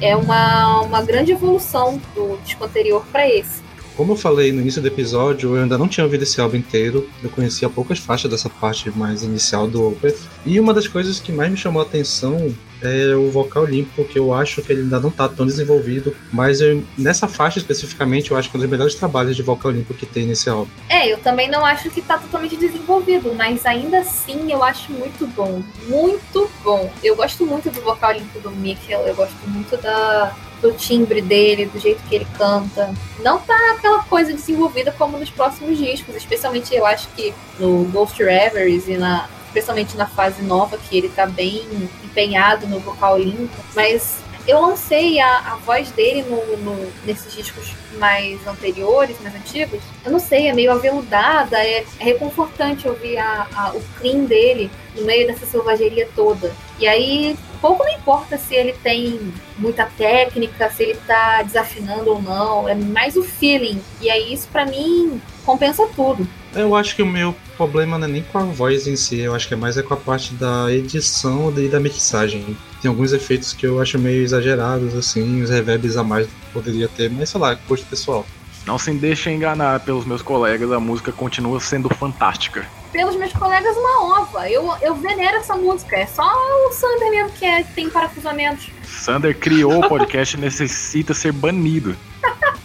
Speaker 3: é uma, uma grande evolução do disco anterior para esse.
Speaker 5: Como eu falei no início do episódio, eu ainda não tinha ouvido esse álbum inteiro. Eu conhecia poucas faixas dessa parte mais inicial do Opeth. E uma das coisas que mais me chamou a atenção é o vocal limpo, porque eu acho que ele ainda não está tão desenvolvido. Mas eu, nessa faixa especificamente, eu acho que é um dos melhores trabalhos de vocal limpo que tem nesse álbum.
Speaker 3: É, eu também não acho que está totalmente desenvolvido, mas ainda assim eu acho muito bom. Muito bom. Eu gosto muito do vocal limpo do Mikkel, eu gosto muito da, do timbre dele, do jeito que ele canta. Não tá aquela coisa desenvolvida como nos próximos discos, especialmente eu acho que no Ghost Reveries e na especialmente na fase nova que ele tá bem empenhado no vocal limpo, mas eu não sei a, a voz dele no, no, nesses discos mais anteriores, mais antigos. Eu não sei, é meio aveludada, é, é reconfortante ouvir a, a, o clean dele no meio dessa selvageria toda. E aí, pouco não importa se ele tem muita técnica, se ele tá desafinando ou não, é mais o feeling. E aí, isso para mim compensa tudo.
Speaker 5: Eu acho que o meu problema não é nem com a voz em si, eu acho que é mais é com a parte da edição e da mixagem. Tem alguns efeitos que eu acho meio exagerados, assim, os reverbs a mais poderia ter, mas sei lá, gosto pessoal.
Speaker 4: Não se deixe enganar pelos meus colegas, a música continua sendo fantástica.
Speaker 3: Pelos meus colegas, uma ova. Eu, eu venero essa música. É só o Sander mesmo que é, tem parafusamentos.
Speaker 4: Sander criou o podcast necessita ser banido.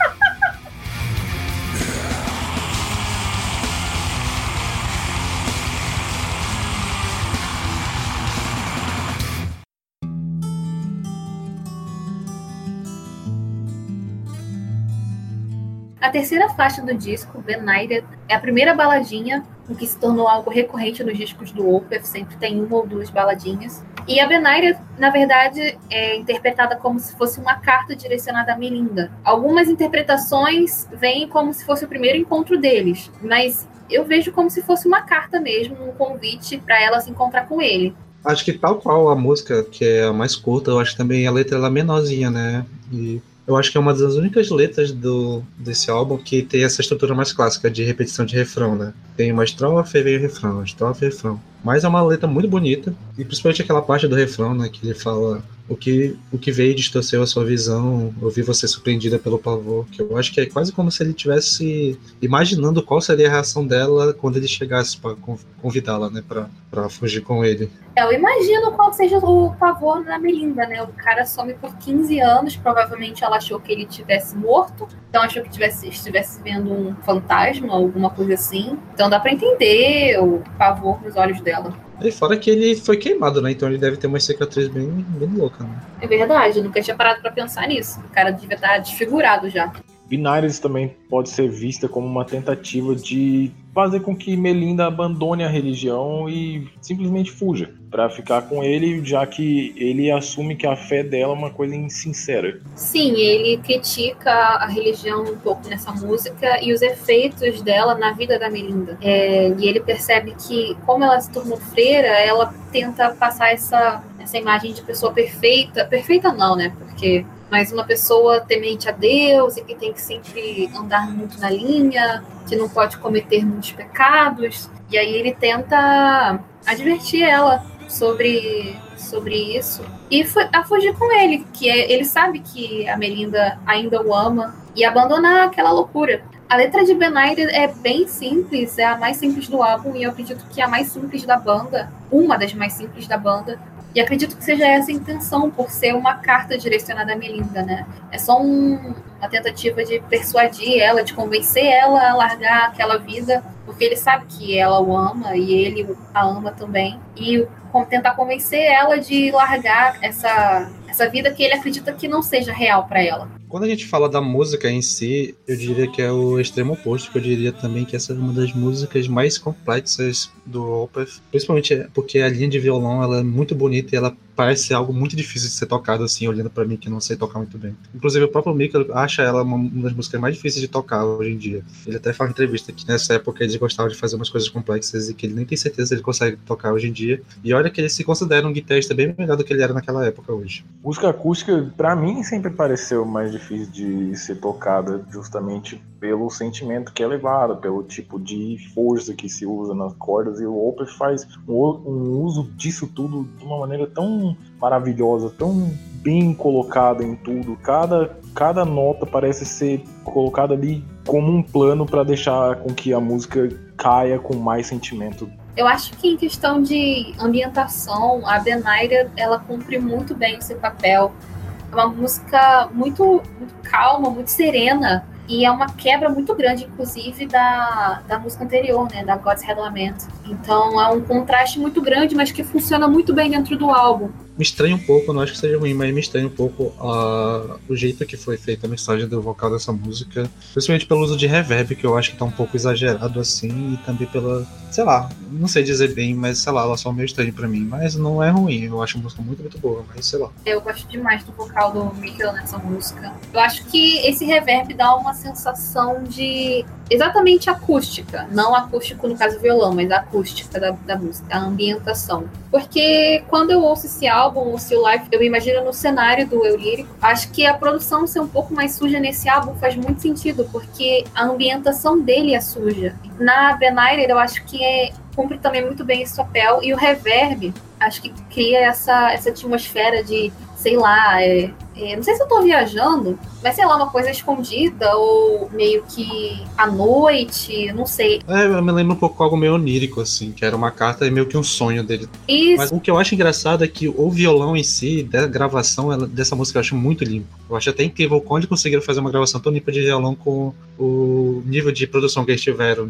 Speaker 3: A terceira faixa do disco, Benighted, é a primeira baladinha, o que se tornou algo recorrente nos discos do Opeth, sempre tem uma ou duas baladinhas. E a Benighted, na verdade, é interpretada como se fosse uma carta direcionada a Melinda. Algumas interpretações vêm como se fosse o primeiro encontro deles, mas eu vejo como se fosse uma carta mesmo, um convite para ela se encontrar com ele.
Speaker 5: Acho que tal qual a música, que é a mais curta, eu acho também a letra ela é menorzinha, né? E eu acho que é uma das únicas letras do, desse álbum que tem essa estrutura mais clássica de repetição de refrão, né? Tem uma estrofe vem o refrão, estrofe refrão. Mas é uma letra muito bonita, e principalmente aquela parte do refrão, né? Que ele fala o que, o que veio distorceu a sua visão, eu vi você surpreendida pelo pavor, que eu acho que é quase como se ele tivesse imaginando qual seria a reação dela quando ele chegasse para convidá-la, né, para fugir com ele.
Speaker 3: É, eu imagino qual seja o pavor da Melinda, né? O cara some por 15 anos, provavelmente ela achou que ele tivesse morto, então achou que tivesse, estivesse vendo um fantasma, alguma coisa assim. Então dá para entender o pavor nos olhos dela.
Speaker 5: E fora que ele foi queimado, né? Então ele deve ter uma cicatriz bem, bem louca, né?
Speaker 3: É verdade, eu nunca tinha parado para pensar nisso. O cara devia estar desfigurado já.
Speaker 4: Binários também pode ser vista como uma tentativa de fazer com que Melinda abandone a religião e simplesmente fuja para ficar com ele, já que ele assume que a fé dela é uma coisa insincera.
Speaker 3: Sim, ele critica a religião um pouco nessa música e os efeitos dela na vida da Melinda. É, e ele percebe que, como ela se tornou freira, ela tenta passar essa, essa imagem de pessoa perfeita. Perfeita não, né? Porque mas uma pessoa temente a Deus e que tem que sempre andar muito na linha, que não pode cometer muitos pecados. E aí ele tenta advertir ela sobre, sobre isso e a fugir com ele, que é, ele sabe que a Melinda ainda o ama e abandonar aquela loucura. A letra de Benighted é bem simples, é a mais simples do álbum e eu acredito que é a mais simples da banda, uma das mais simples da banda, e acredito que seja essa a intenção, por ser uma carta direcionada a Melinda, né? É só um, uma tentativa de persuadir ela, de convencer ela a largar aquela vida, porque ele sabe que ela o ama e ele a ama também. E tentar convencer ela de largar essa, essa vida que ele acredita que não seja real para ela.
Speaker 5: Quando a gente fala da música em si, eu diria que é o extremo oposto, que eu diria também que essa é uma das músicas mais complexas do Opeth, principalmente porque a linha de violão ela é muito bonita e ela parece algo muito difícil de ser tocado, assim, olhando para mim que não sei tocar muito bem. Inclusive, o próprio Mikkel acha ela uma das músicas mais difíceis de tocar hoje em dia. Ele até fala em entrevista que nessa época eles gostavam de fazer umas coisas complexas e que ele nem tem certeza se ele consegue tocar hoje em dia. E olha que ele se considera um guitarrista bem melhor do que ele era naquela época hoje.
Speaker 4: Música acústica, para mim, sempre pareceu mais difícil de ser tocada, justamente pelo sentimento que é levado, pelo tipo de força que se usa nas cordas. E o Opeth faz um, um uso disso tudo de uma maneira tão maravilhosa, tão bem colocada em tudo. Cada, cada nota parece ser colocada ali como um plano para deixar com que a música caia com mais sentimento.
Speaker 3: Eu acho que em questão de ambientação, a Benaira ela cumpre muito bem o seu papel. É uma música muito, muito calma, muito serena. E é uma quebra muito grande, inclusive, da, da música anterior, né? Da God's Lament. Então é um contraste muito grande, mas que funciona muito bem dentro do álbum
Speaker 5: me estranha um pouco, não acho que seja ruim, mas me estranha um pouco uh, o jeito que foi feita a mensagem do vocal dessa música, principalmente pelo uso de reverb, que eu acho que tá um pouco exagerado assim, e também pela, sei lá, não sei dizer bem, mas sei lá, ela só meio estranha para mim, mas não é ruim, eu acho a música muito, muito boa, mas sei lá.
Speaker 3: Eu gosto demais do vocal do Mikkel nessa música. Eu acho que esse reverb dá uma sensação de exatamente acústica, não acústico no caso violão, mas acústica da, da música, a ambientação. Porque quando eu ouço esse álbum, o Still Life, eu imagino no cenário do Eu Lírico. Acho que a produção ser um pouco mais suja nesse álbum faz muito sentido, porque a ambientação dele é suja. Na Benaire, eu acho que é, cumpre também muito bem esse papel, e o reverb, acho que cria essa, essa atmosfera de sei lá, é, não sei se eu tô viajando, mas sei lá, uma coisa escondida ou meio que à noite, não sei.
Speaker 5: É, eu me lembro um pouco algo meio onírico, assim, que era uma carta e meio que um sonho dele.
Speaker 3: Isso.
Speaker 5: Mas o que eu acho engraçado é que o violão em si, da gravação ela, dessa música, eu acho muito limpo. Eu acho até incrível quando conseguiram fazer uma gravação tão limpa de violão com o nível de produção que eles tiveram.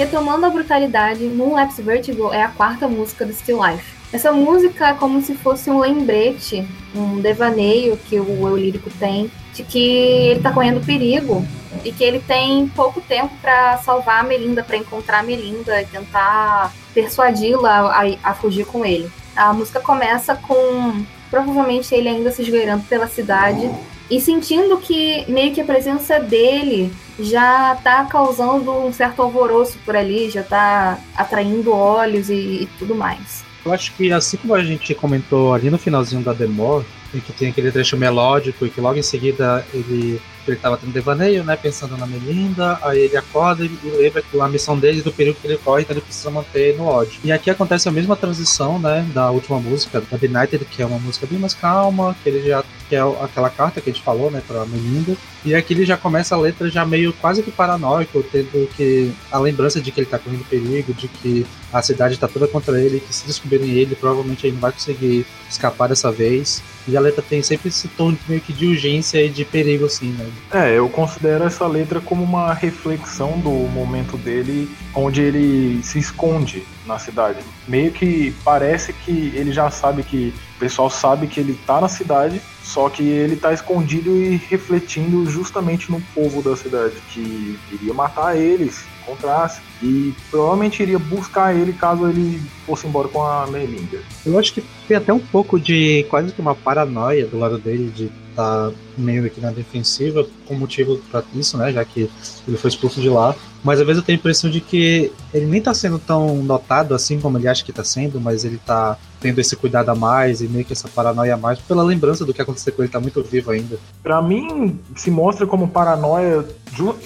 Speaker 3: Retomando a brutalidade, Moonlapse Vertigo é a quarta música do Still Life. Essa música é como se fosse um lembrete, um devaneio que o eu lírico tem de que ele tá correndo perigo e que ele tem pouco tempo para salvar a Melinda, para encontrar a Melinda e tentar persuadi-la a, a, fugir com ele. A música começa com provavelmente ele ainda se esgueirando pela cidade e sentindo que meio que a presença dele já tá causando um certo alvoroço por ali, já tá atraindo olhos e, e tudo mais.
Speaker 5: Eu acho que assim como a gente comentou ali no finalzinho da demo, em que tem aquele trecho melódico e que logo em seguida ele ele estava tendo devaneio, né, pensando na Melinda, aí ele acorda e lembra que a missão dele do período que ele corre, então ele precisa manter no ódio. E aqui acontece a mesma transição, né, da última música, da Benighted, que é uma música bem mais calma, que ele já que é aquela carta que a gente falou, né, para Melinda. E aqui ele já começa a letra já meio quase que paranoico, tendo que a lembrança de que ele tá correndo perigo, de que a cidade tá toda contra ele, que se descobrirem ele, provavelmente ele não vai conseguir escapar dessa vez. E a letra tem sempre esse tom meio que de urgência e de perigo, assim, né?
Speaker 4: É, eu considero essa letra como uma reflexão do momento dele, onde ele se esconde na cidade. Meio que parece que ele já sabe que o pessoal sabe que ele tá na cidade, só que ele tá escondido e refletindo justamente no povo da cidade, que iria matar eles, encontrasse, e provavelmente iria buscar ele caso ele fosse embora com a Melinda.
Speaker 5: Eu acho que tem até um pouco de quase que uma paranoia do lado dele de tá meio que na defensiva com motivo para isso, né? Já que ele foi expulso de lá. Mas às vezes eu tenho a impressão de que ele nem tá sendo tão notado assim como ele acha que tá sendo, mas ele tá tendo esse cuidado a mais e meio que essa paranoia a mais pela lembrança do que aconteceu com ele, tá muito vivo ainda.
Speaker 4: Para mim, se mostra como paranoia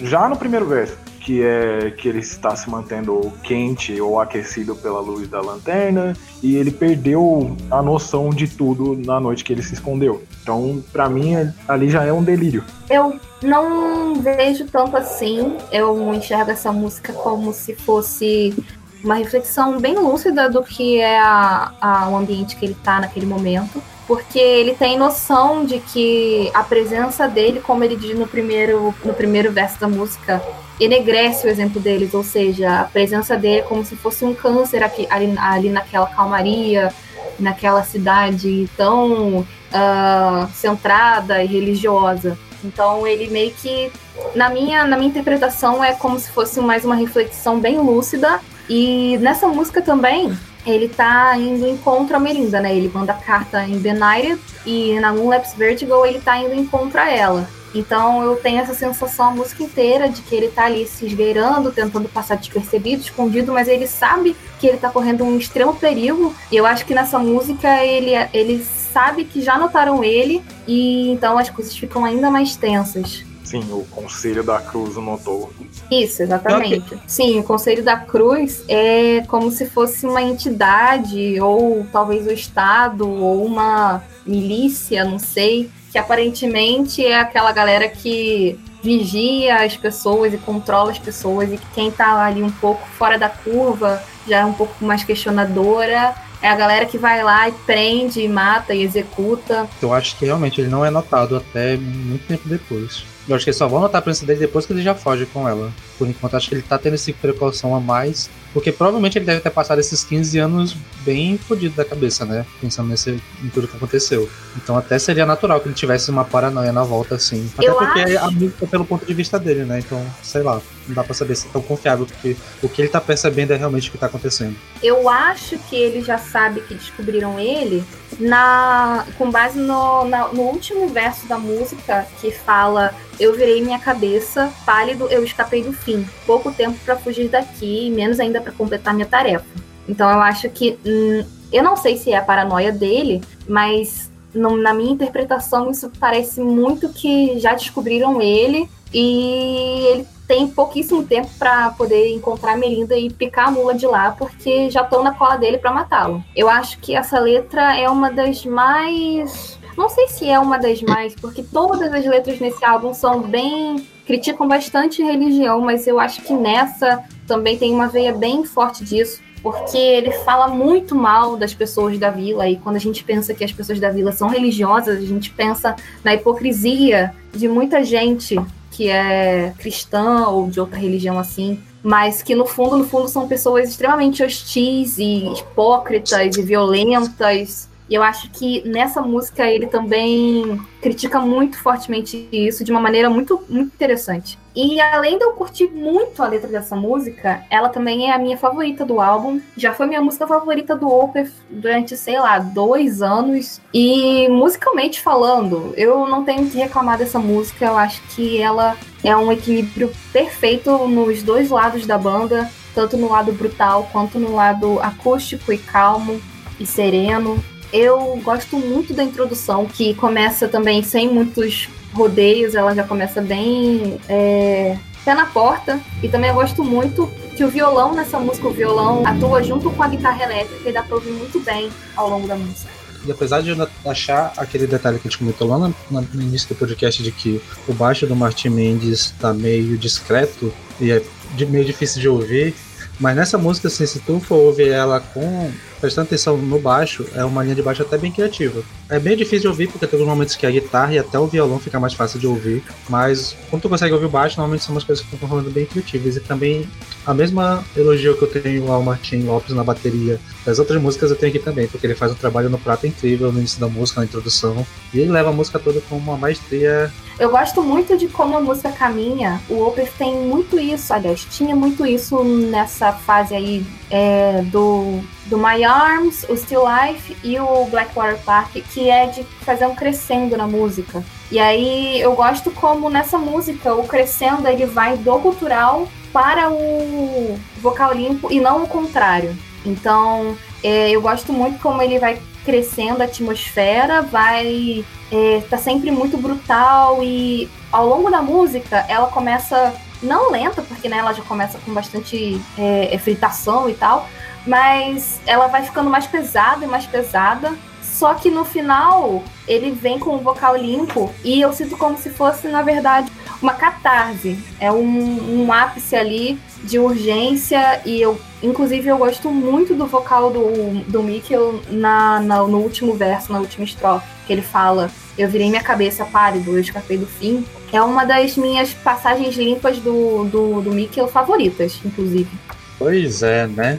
Speaker 4: já no primeiro verso que é que ele está se mantendo quente ou aquecido pela luz da lanterna e ele perdeu a noção de tudo na noite que ele se escondeu. Então, para mim, ali já é um delírio.
Speaker 3: Eu não vejo tanto assim. Eu enxergo essa música como se fosse uma reflexão bem lúcida do que é a, a, o ambiente que ele está naquele momento porque ele tem noção de que a presença dele, como ele diz no primeiro, no primeiro verso da música, enegrece o exemplo deles, ou seja, a presença dele é como se fosse um câncer aqui, ali, ali naquela calmaria, naquela cidade tão uh, centrada e religiosa. Então ele meio que, na minha, na minha interpretação, é como se fosse mais uma reflexão bem lúcida. E nessa música também, ele tá indo em contra a Melinda, né? Ele manda carta em Benighted e na Moonlapse Vertigo ele tá indo em contra ela. Então eu tenho essa sensação a música inteira de que ele tá ali se esgueirando, tentando passar despercebido, escondido, mas ele sabe que ele tá correndo um extremo perigo. E eu acho que nessa música ele, ele sabe que já notaram ele e então as coisas ficam ainda mais tensas.
Speaker 4: Sim, o Conselho da Cruz notou.
Speaker 3: Isso, exatamente. Sim, o Conselho da Cruz é como se fosse uma entidade, ou talvez o Estado, ou uma milícia, não sei, que aparentemente é aquela galera que vigia as pessoas e controla as pessoas, e que quem tá ali um pouco fora da curva, já é um pouco mais questionadora, é a galera que vai lá e prende, e mata e executa.
Speaker 5: Eu acho que realmente ele não é notado até muito tempo depois. Eu acho que eles só vão notar a presença dele depois que ele já foge com ela. Por enquanto, acho que ele tá tendo essa precaução a mais. Porque provavelmente ele deve ter passado esses 15 anos bem fodido da cabeça, né? Pensando nesse, em tudo que aconteceu. Então até seria natural que ele tivesse uma paranoia na volta, assim. Até
Speaker 3: Eu
Speaker 5: porque
Speaker 3: acho...
Speaker 5: a música pelo ponto de vista dele, né? Então, sei lá, não dá pra saber se é tão confiável, porque o que ele tá percebendo é realmente o que tá acontecendo.
Speaker 3: Eu acho que ele já sabe que descobriram ele na com base no, na, no último verso da música que fala eu virei minha cabeça, pálido, eu escapei do fim. Pouco tempo para fugir daqui, menos ainda para completar minha tarefa. Então eu acho que. Hum, eu não sei se é a paranoia dele, mas no, na minha interpretação isso parece muito que já descobriram ele e ele tem pouquíssimo tempo para poder encontrar a Melinda e picar a mula de lá, porque já estão na cola dele para matá-lo. Eu acho que essa letra é uma das mais não sei se é uma das mais, porque todas as letras nesse álbum são bem. criticam bastante religião, mas eu acho que nessa também tem uma veia bem forte disso, porque ele fala muito mal das pessoas da vila, e quando a gente pensa que as pessoas da vila são religiosas, a gente pensa na hipocrisia de muita gente que é cristã ou de outra religião assim, mas que no fundo, no fundo, são pessoas extremamente hostis e hipócritas e violentas. E eu acho que nessa música ele também critica muito fortemente isso de uma maneira muito, muito interessante. E além de eu curtir muito a letra dessa música, ela também é a minha favorita do álbum. Já foi minha música favorita do Opeth durante, sei lá, dois anos. E musicalmente falando, eu não tenho que reclamar dessa música. Eu acho que ela é um equilíbrio perfeito nos dois lados da banda, tanto no lado brutal quanto no lado acústico e calmo e sereno. Eu gosto muito da introdução, que começa também sem muitos rodeios, ela já começa bem é, pé na porta. E também eu gosto muito que o violão nessa música, o violão atua junto com a guitarra elétrica e dá pra ouvir muito bem ao longo da música.
Speaker 5: E apesar de eu achar aquele detalhe que a gente comentou lá no, no início do podcast de que o baixo do Martin Mendes tá meio discreto e é meio difícil de ouvir, mas nessa música, assim, se tu for ouvir ela com prestando atenção no baixo, é uma linha de baixo até bem criativa. É bem difícil de ouvir, porque tem alguns momentos que a guitarra e até o violão fica mais fácil de ouvir, mas quando tu consegue ouvir o baixo, normalmente são umas coisas que estão falando bem criativas. E também a mesma elogio que eu tenho ao Martin Lopes na bateria das outras músicas eu tenho aqui também, porque ele faz um trabalho no prato incrível no início da música, na introdução, e ele leva a música toda com uma maestria
Speaker 3: eu gosto muito de como a música caminha. O Opeth tem muito isso, aliás, tinha muito isso nessa fase aí é, do, do My Arms, o Still Life e o Blackwater Park, que é de fazer um crescendo na música. E aí eu gosto como nessa música o crescendo ele vai do cultural para o vocal limpo e não o contrário. Então é, eu gosto muito como ele vai crescendo a atmosfera, vai é, tá sempre muito brutal e ao longo da música ela começa não lenta, porque né, ela já começa com bastante é, é, fritação e tal, mas ela vai ficando mais pesada e mais pesada. Só que no final ele vem com o vocal limpo e eu sinto como se fosse, na verdade, uma catarse. É um, um ápice ali de urgência e eu, inclusive, eu gosto muito do vocal do, do Mikkel na, na, no último verso, na última estrofe, que ele fala eu virei minha cabeça pálido, eu escapei do fim. É uma das minhas passagens limpas do, do, do Mikkel favoritas, inclusive.
Speaker 5: Pois é, né?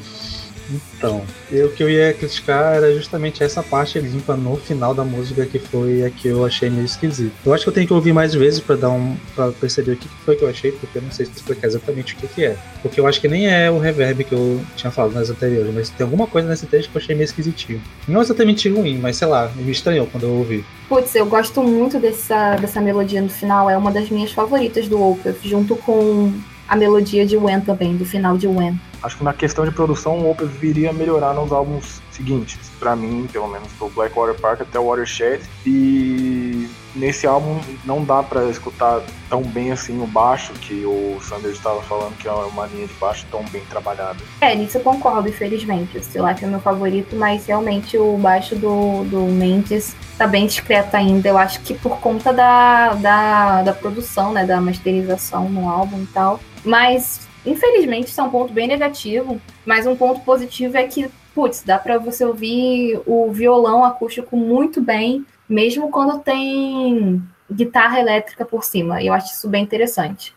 Speaker 5: Então, o que eu ia criticar era justamente essa parte limpa no final da música que foi a que eu achei meio esquisito. Eu acho que eu tenho que ouvir mais vezes para dar um para perceber o que foi que eu achei, porque eu não sei explicar exatamente o que, que é. Porque eu acho que nem é o reverb que eu tinha falado nas anteriores, mas tem alguma coisa nesse texto que eu achei meio esquisitinho. Não exatamente ruim, mas sei lá, me estranhou quando eu ouvi.
Speaker 3: Putz, eu gosto muito dessa, dessa melodia no final, é uma das minhas favoritas do Opeth, junto com a melodia de When também, do final de When.
Speaker 4: Acho que na questão de produção o Opeth viria a melhorar nos álbuns seguintes, para mim, pelo menos do Blackwater Park até o Watershed. E nesse álbum não dá para escutar tão bem assim o baixo que o Sanders estava falando que é uma linha de baixo tão bem trabalhada.
Speaker 3: É, nisso eu concordo, infelizmente. O Life é meu favorito, mas realmente o baixo do, do Mendes tá bem discreto ainda. Eu acho que por conta da, da, da produção, né, da masterização no álbum e tal. Mas, infelizmente, isso é um ponto bem negativo. Mas um ponto positivo é que, putz, dá para você ouvir o violão acústico muito bem, mesmo quando tem guitarra elétrica por cima. Eu acho isso bem interessante.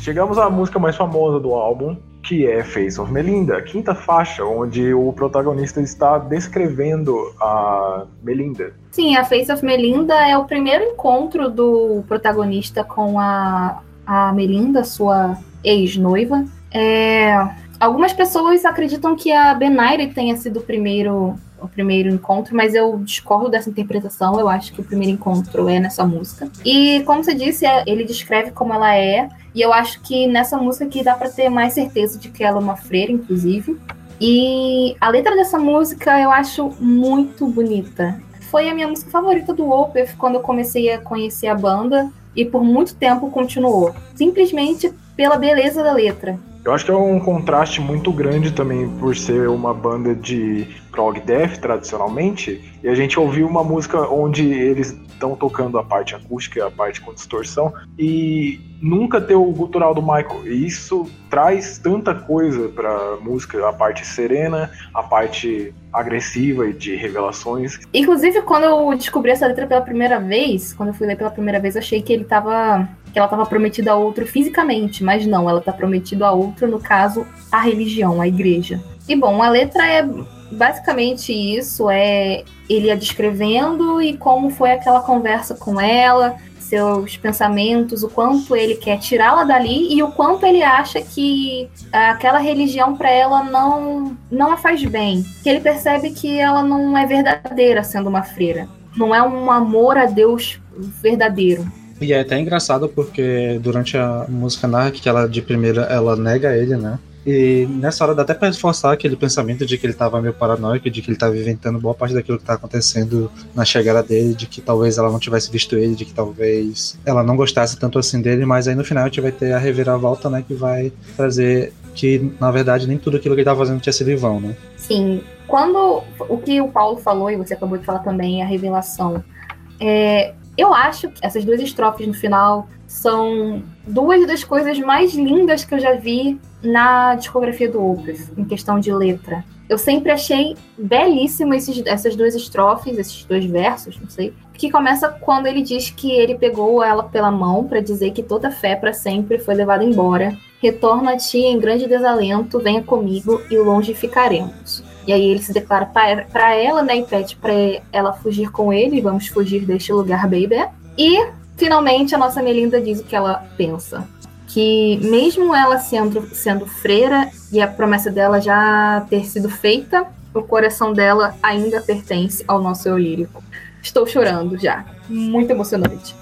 Speaker 4: Chegamos à música mais famosa do álbum, que é Face of Melinda, quinta faixa, onde o protagonista está descrevendo a Melinda.
Speaker 3: Sim, a Face of Melinda é o primeiro encontro do protagonista com a, a Melinda, sua ex-noiva. É, algumas pessoas acreditam que a Benaire tenha sido o primeiro o primeiro encontro, mas eu discordo dessa interpretação. Eu acho que o primeiro encontro é nessa música. E como você disse, é, ele descreve como ela é, e eu acho que nessa música que dá para ter mais certeza de que ela é uma freira, inclusive. E a letra dessa música eu acho muito bonita. Foi a minha música favorita do Opeth quando eu comecei a conhecer a banda e por muito tempo continuou. Simplesmente pela beleza da letra.
Speaker 4: Eu acho que é um contraste muito grande também por ser uma banda de prog death tradicionalmente, e a gente ouviu uma música onde eles estão tocando a parte acústica, a parte com distorção, e nunca ter o gutural do Michael. E isso traz tanta coisa pra música, a parte serena, a parte agressiva e de revelações.
Speaker 3: Inclusive, quando eu descobri essa letra pela primeira vez, quando eu fui ler pela primeira vez, eu achei que ele tava. Que ela tava prometida a outro fisicamente, mas não, ela tá prometida a outro, no caso, a religião, a igreja. E bom, a letra é basicamente isso, é ele a descrevendo e como foi aquela conversa com ela, seus pensamentos, o quanto ele quer tirá-la dali e o quanto ele acha que aquela religião para ela não não a faz bem. Que ele percebe que ela não é verdadeira sendo uma freira. Não é um amor a Deus verdadeiro.
Speaker 5: E é até engraçado porque durante a música narra que ela de primeira ela nega ele, né? E nessa hora dá até pra reforçar aquele pensamento de que ele tava meio paranoico, de que ele tava inventando boa parte daquilo que tá acontecendo na chegada dele, de que talvez ela não tivesse visto ele, de que talvez ela não gostasse tanto assim dele, mas aí no final a gente vai ter a reviravolta, né, que vai trazer que, na verdade, nem tudo aquilo que ele tava fazendo tinha sido vão, né?
Speaker 3: Sim. Quando o que o Paulo falou, e você acabou de falar também, a revelação, é, eu acho que essas duas estrofes no final são duas das coisas mais lindas que eu já vi na discografia do Opus, em questão de letra. Eu sempre achei belíssimo esses, essas duas estrofes, esses dois versos, não sei, que começa quando ele diz que ele pegou ela pela mão para dizer que toda fé para sempre foi levada embora. Retorna a ti em grande desalento, venha comigo e longe ficaremos. E aí ele se declara para ela, né, e pede para ela fugir com ele, vamos fugir deste lugar, baby. E Finalmente, a nossa Melinda diz o que ela pensa. Que mesmo ela sendo, sendo freira e a promessa dela já ter sido feita, o coração dela ainda pertence ao nosso eu lírico. Estou chorando já. Muito emocionante.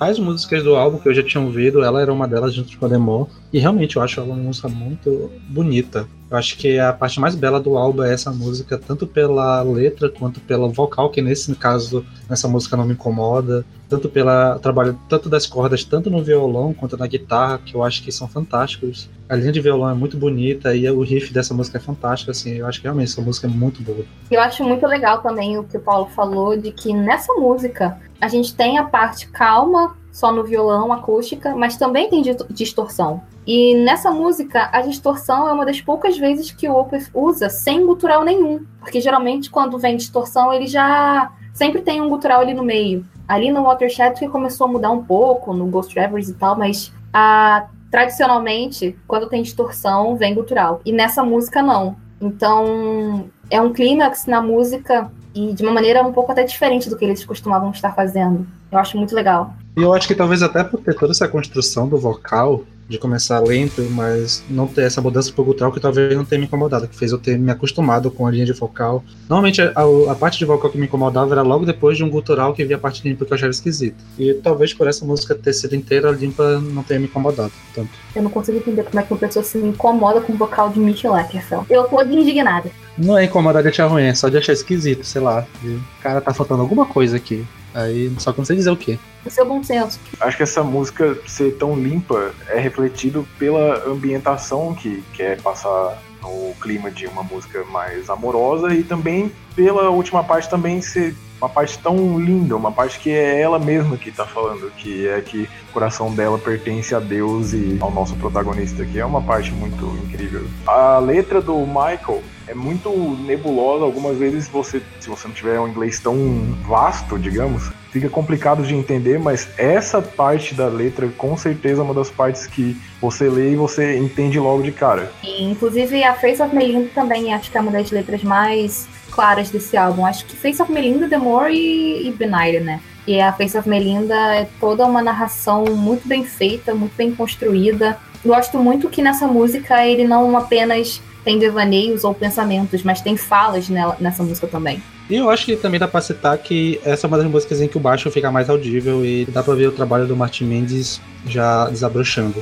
Speaker 5: As músicas do álbum que eu já tinha ouvido, ela era uma delas junto com a Demo. E realmente eu acho ela uma música muito bonita. Eu acho que a parte mais bela do álbum é essa música, tanto pela letra quanto pelo vocal, que nesse caso, nessa música não me incomoda, tanto pelo trabalho tanto das cordas, tanto no violão quanto na guitarra, que eu acho que são fantásticos. A linha de violão é muito bonita e o riff dessa música é fantástico, assim, eu acho que realmente essa música é muito boa.
Speaker 3: Eu acho muito legal também o que o Paulo falou de que nessa música a gente tem a parte calma só no violão, acústica, mas também tem distorção. E nessa música, a distorção é uma das poucas vezes que o Opeth usa sem gutural nenhum. Porque geralmente, quando vem distorção, ele já sempre tem um gutural ali no meio. Ali no Watershed que começou a mudar um pouco, no Ghost Travers e tal, mas a, tradicionalmente, quando tem distorção, vem gutural. E nessa música, não. Então, é um clímax na música e de uma maneira um pouco até diferente do que eles costumavam estar fazendo. Eu acho muito legal.
Speaker 5: E eu acho que talvez até por ter toda essa construção do vocal, de começar lento, mas não ter essa mudança pro gutural que talvez não tenha me incomodado, que fez eu ter me acostumado com a linha de vocal. Normalmente a, a, parte de vocal que me incomodava era logo depois de um gutural que via a parte limpa que eu achava esquisito. E talvez por essa música ter sido inteira limpa não tenha me incomodado tanto.
Speaker 3: Eu não consigo entender como é que uma pessoa se incomoda com o vocal de Mitch Leckerfeld. Eu tô indignada.
Speaker 5: Não é incomodar de achar ruim, é só de achar esquisito, sei lá. O cara tá faltando alguma coisa aqui. Aí só que não sei dizer o quê.
Speaker 3: O seu bom senso.
Speaker 4: Acho que essa música ser tão limpa é refletido pela ambientação que quer passar no clima de uma música mais amorosa e também pela última parte também ser uma parte tão linda, uma parte que é ela mesma que tá falando, que é que o coração dela pertence a Deus e ao nosso protagonista, que é uma parte muito incrível. A letra do Michael é muito nebulosa. Algumas vezes você, se você não tiver um inglês tão vasto, digamos, fica complicado de entender, mas essa parte da letra com certeza é uma das partes que você lê e você entende logo de cara.
Speaker 3: E, inclusive a Face of Melinda também acho que é uma das letras mais claras desse álbum. Acho que Face of Melinda, The More e, e né? E a Face of Melinda é toda uma narração muito bem feita, muito bem construída. Gosto muito que nessa música ele não apenas tem devaneios ou pensamentos, mas tem falas nela, nessa música também.
Speaker 5: E eu acho que também dá pra citar que essa é uma das músicas em que o baixo fica mais audível e dá pra ver o trabalho do Martin Mendes já desabrochando.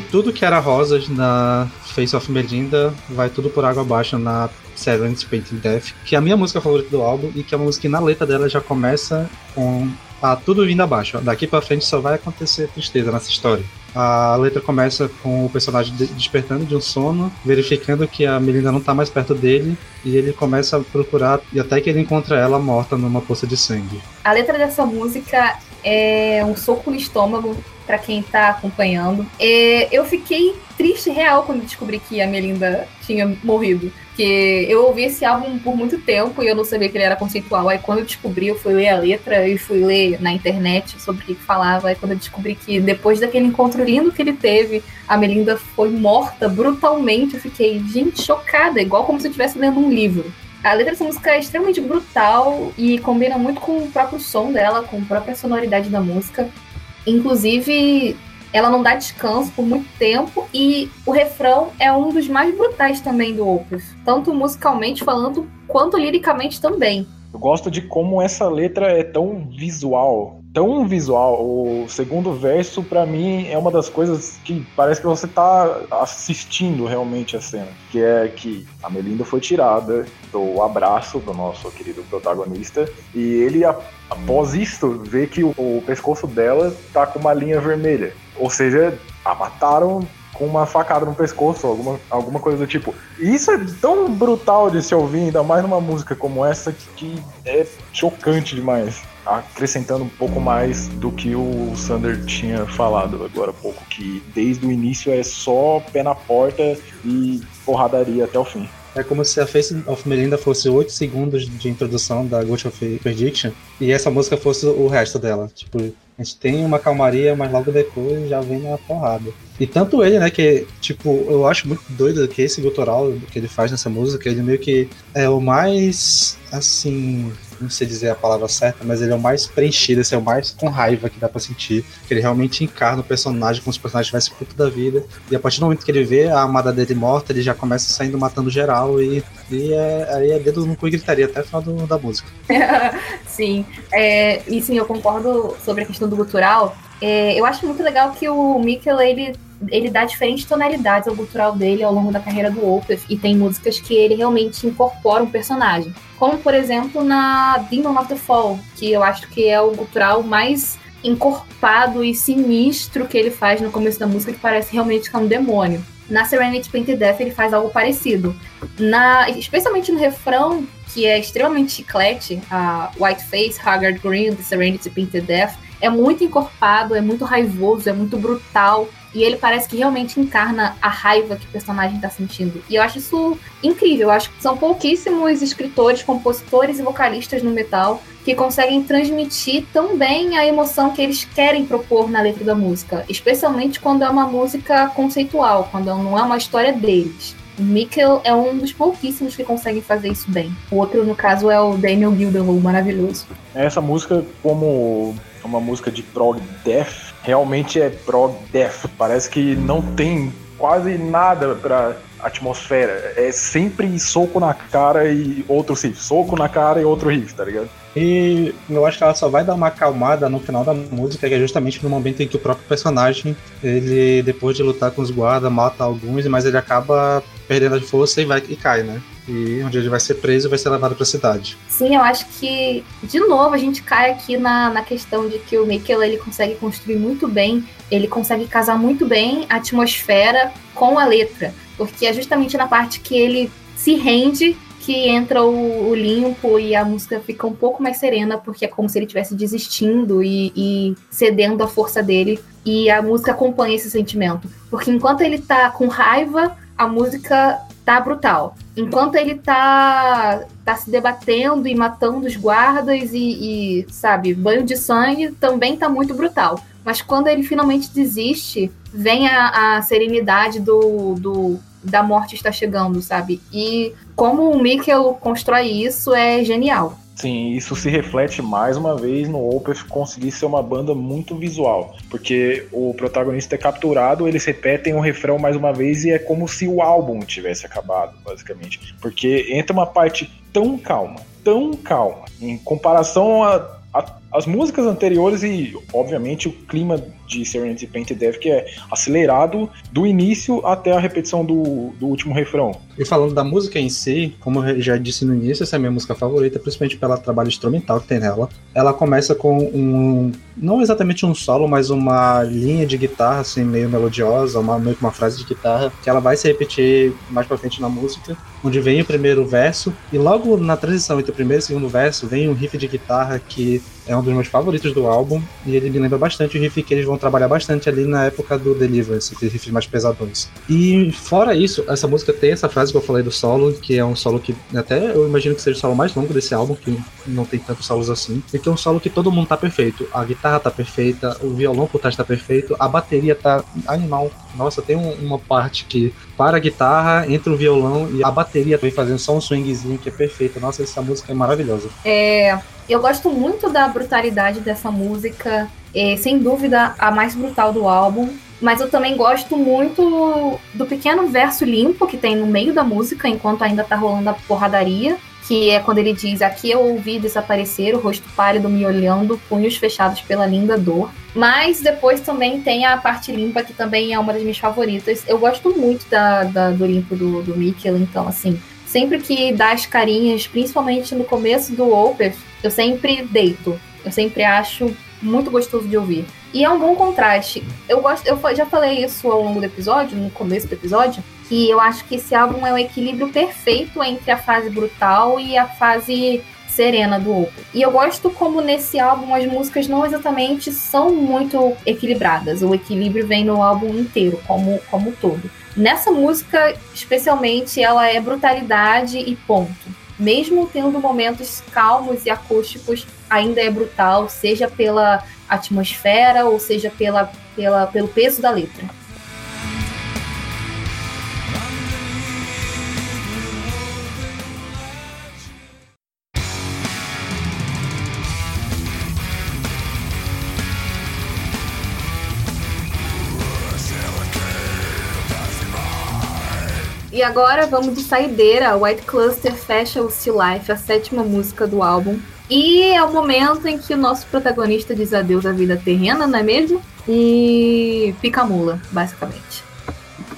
Speaker 5: Tudo que era rosas na Face of Melinda vai tudo por água abaixo na Serenity Painting Death, que é a minha música favorita do álbum e que é uma música que na letra dela já começa com a tudo vindo abaixo. Daqui para frente só vai acontecer tristeza nessa história. A letra começa com o personagem despertando de um sono, verificando que a Melinda não está mais perto dele, e ele começa a procurar, e até que ele encontra ela morta numa poça de sangue.
Speaker 3: A letra dessa música é um soco no estômago para quem tá acompanhando. É, eu fiquei triste real quando descobri que a Melinda tinha morrido. Porque eu ouvi esse álbum por muito tempo e eu não sabia que ele era conceitual. Aí quando eu descobri, eu fui ler a letra e fui ler na internet sobre o que falava. Aí quando eu descobri que depois daquele encontro lindo que ele teve, a Melinda foi morta brutalmente, eu fiquei, gente, chocada, igual como se eu estivesse lendo um livro. A letra dessa música é extremamente brutal e combina muito com o próprio som dela, com a própria sonoridade da música. Inclusive, ela não dá descanso por muito tempo e o refrão é um dos mais brutais também do Opus, tanto musicalmente falando quanto liricamente também.
Speaker 4: Eu gosto de como essa letra é tão visual, tão visual. O segundo verso, para mim, é uma das coisas que parece que você tá assistindo realmente a cena. Que é que a Melinda foi tirada do abraço do nosso querido protagonista e ele, após isto, vê que o, o pescoço dela tá com uma linha vermelha. Ou seja, a mataram com uma facada no pescoço, alguma, alguma coisa do tipo. E isso é tão brutal de se ouvir, ainda mais numa música como essa, que é chocante demais. Acrescentando um pouco mais do que o Sander tinha falado agora há pouco, que desde o início é só pé na porta e porradaria até o fim.
Speaker 5: É como se a Face of Melinda fosse 8 segundos de introdução da Ghost of Prediction e essa música fosse o resto dela. Tipo, a gente tem uma calmaria, mas logo depois já vem na porrada. E tanto ele, né, que, tipo, eu acho muito doido que esse gutural que ele faz nessa música, ele meio que é o mais, assim, não sei dizer a palavra certa, mas ele é o mais preenchido, esse é o mais com raiva que dá pra sentir. Que ele realmente encarna o personagem como se o personagem tivesse puto da vida. E a partir do momento que ele vê a amada dele morta, ele já começa saindo matando geral. E, e é, aí é dedo no cu e gritaria até o final do, da música.
Speaker 3: sim, é, e sim, eu concordo sobre a questão do gutural. É, eu acho muito legal que o Mikkel, ele ele dá diferentes tonalidades ao gutural dele ao longo da carreira do Opeth e tem músicas que ele realmente incorpora um personagem. Como, por exemplo, na Demon of the Fall, que eu acho que é o gutural mais encorpado e sinistro que ele faz no começo da música, que parece realmente que é um demônio. Na Serenity Painted Death ele faz algo parecido. Na, especialmente no refrão, que é extremamente chiclete, a White Face, Haggard Green, The Serenity Painted Death, é muito encorpado, é muito raivoso, é muito brutal. E ele parece que realmente encarna a raiva que o personagem está sentindo. E eu acho isso incrível. Eu acho que são pouquíssimos escritores, compositores e vocalistas no metal que conseguem transmitir tão bem a emoção que eles querem propor na letra da música. Especialmente quando é uma música conceitual, quando não é uma história deles. O Mikkel é um dos pouquíssimos que conseguem fazer isso bem. O outro, no caso, é o Daniel Gildenlow, maravilhoso.
Speaker 4: Essa música, como uma música de prog death, realmente é prog death. Parece que não tem quase nada pra atmosfera. É sempre soco na cara e outro riff. Soco na cara e outro riff, tá ligado?
Speaker 5: E eu acho que ela só vai dar uma acalmada no final da música, que é justamente no momento em que o próprio personagem, ele, depois de lutar com os guardas, mata alguns, mas ele acaba perdendo a força e vai e cai, né? E onde ele vai ser preso vai ser levado para a cidade.
Speaker 3: Sim, eu acho que, de novo, a gente cai aqui na, na questão de que o Mikkel ele consegue construir muito bem, ele consegue casar muito bem a atmosfera com a letra. Porque é justamente na parte que ele se rende que entra o, o, limpo e a música fica um pouco mais serena, porque é como se ele estivesse desistindo e, e, cedendo à força dele. E a música acompanha esse sentimento. Porque enquanto ele tá com raiva, a música tá brutal. Enquanto ele tá, tá se debatendo e matando os guardas e, e, sabe, banho de sangue, também tá muito brutal. Mas quando ele finalmente desiste, vem a, a serenidade do, do da morte está chegando, sabe? E como o Mikkel constrói isso é genial.
Speaker 4: Sim, isso se reflete mais uma vez no Opeth conseguir ser uma banda muito visual, porque o protagonista é capturado, eles repetem o refrão mais uma vez e é como se o álbum tivesse acabado, basicamente. Porque entra uma parte tão calma, tão calma, em comparação a, a as músicas anteriores e, obviamente, o clima de Serenity Painted Death, que é acelerado do início até a repetição do, do último refrão.
Speaker 5: E falando da música em si, como eu já disse no início, essa é a minha música favorita, principalmente pelo trabalho instrumental que tem nela. Ela começa com um. não exatamente um solo, mas uma linha de guitarra, assim, meio melodiosa, uma, meio que uma frase de guitarra, que ela vai se repetir mais pra frente na música, onde vem o primeiro verso, e logo na transição entre o primeiro e o segundo verso, vem um riff de guitarra que é um dos meus favoritos do álbum, e ele me lembra bastante o riff que eles vão trabalhar bastante ali na época do Deliverance, aqueles riffs mais pesadões. E fora isso, essa música tem essa frase que eu falei do solo, que é um solo que até eu imagino que seja o solo mais longo desse álbum, que não tem tantos solos assim, e que é um solo que todo mundo tá perfeito. A guitarra tá perfeita, o violão por trás tá perfeito, a bateria tá animal. Nossa, tem um, uma parte que para a guitarra, entra o violão e a bateria vem fazendo só um swingzinho que é perfeito. Nossa, essa música é maravilhosa.
Speaker 3: É, eu gosto muito da brutalidade dessa música, é, sem dúvida a mais brutal do álbum. Mas eu também gosto muito do pequeno verso limpo que tem no meio da música, enquanto ainda tá rolando a porradaria. Que é quando ele diz: Aqui eu ouvi desaparecer, o rosto pálido me olhando, punhos fechados pela linda dor. Mas depois também tem a parte limpa, que também é uma das minhas favoritas. Eu gosto muito da, da do limpo do, do Mikkel, então, assim, sempre que dá as carinhas, principalmente no começo do Opeth, eu sempre deito. Eu sempre acho muito gostoso de ouvir. E é um bom contraste. Eu gosto, eu já falei isso ao longo do episódio, no começo do episódio, que eu acho que esse álbum é um equilíbrio perfeito entre a fase brutal e a fase serena do Opeth. E eu gosto como nesse álbum as músicas não exatamente são muito equilibradas. O equilíbrio vem no álbum inteiro, como como todo. Nessa música, especialmente, ela é brutalidade e ponto mesmo tendo momentos calmos e acústicos, ainda é brutal, seja pela atmosfera ou seja pela, pela, pelo peso da letra. E agora vamos de saideira. White Cluster fecha o Still Life, a sétima música do álbum. E é o momento em que o nosso protagonista diz adeus à vida terrena, não é mesmo? E pica a mula, basicamente.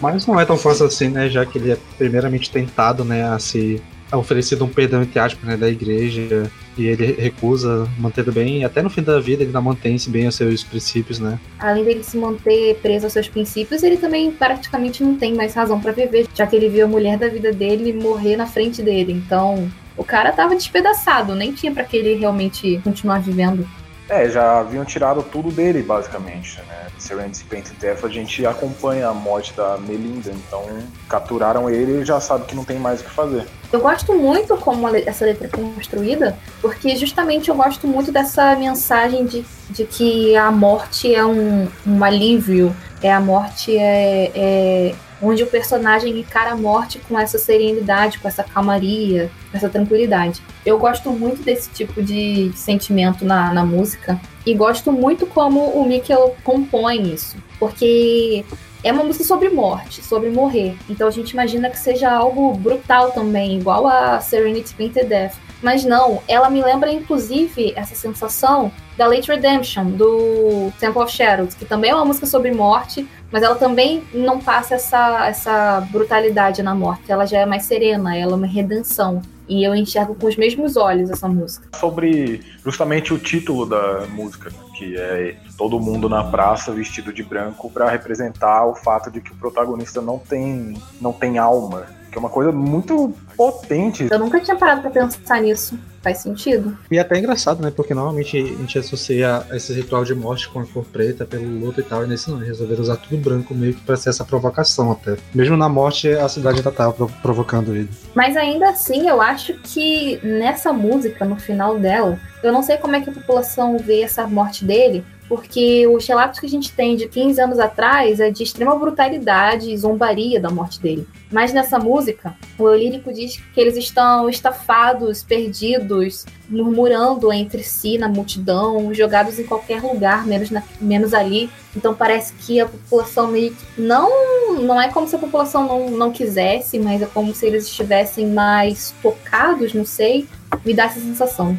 Speaker 5: Mas não é tão fácil assim, né? Já que ele é primeiramente tentado, né, a se oferecido um perdão entre aspas, né, da igreja e ele recusa, mantendo bem, até no fim da vida ele não mantém-se bem os seus princípios, né?
Speaker 3: Além dele se manter preso aos seus princípios, ele também praticamente não tem mais razão para viver, já que ele viu a mulher da vida dele morrer na frente dele. Então, o cara tava despedaçado, nem tinha para que ele realmente continuar vivendo.
Speaker 4: É, já haviam tirado tudo dele, basicamente, né? Serenity Death, a gente acompanha a morte da Melinda, então capturaram ele e já sabe que não tem mais o que fazer.
Speaker 3: Eu gosto muito como essa letra é construída, porque justamente eu gosto muito dessa mensagem de, de que a morte é um, um alívio, é a morte é, é onde o personagem encara a morte com essa serenidade, com essa calmaria, com essa tranquilidade. Eu gosto muito desse tipo de sentimento na, na música e gosto muito como o Mikkel compõe isso, porque é uma música sobre morte, sobre morrer. Então a gente imagina que seja algo brutal também, igual a Serenity Painted Death. Mas não, ela me lembra inclusive essa sensação da Late Redemption, do Temple of Shadows, que também é uma música sobre morte, mas ela também não passa essa, essa brutalidade na morte. Ela já é mais serena, ela é uma redenção. E eu enxergo com os mesmos olhos essa música.
Speaker 4: Sobre justamente o título da música, que é todo mundo na praça vestido de branco para representar o fato de que o protagonista não tem não tem alma, que é uma coisa muito potente.
Speaker 3: Eu nunca tinha parado para pensar nisso. Faz sentido.
Speaker 5: E é até engraçado, né? Porque normalmente a gente associa esse ritual de morte com a cor preta, pelo luto e tal, e nesse não, eles resolveram usar tudo branco meio que pra ser essa provocação até. Mesmo na morte, a cidade ainda tava provocando ele.
Speaker 3: Mas ainda assim, eu acho que nessa música, no final dela, eu não sei como é que a população vê essa morte dele, porque os relatos que a gente tem de 15 anos atrás é de extrema brutalidade e zombaria da morte dele. Mas nessa música, o eu lírico diz que eles estão estafados, perdidos, murmurando entre si na multidão, jogados em qualquer lugar, menos, na, menos ali. Então parece que a população meio que não, não é como se a população não, não quisesse, mas é como se eles estivessem mais focados, não sei. Me dá essa sensação.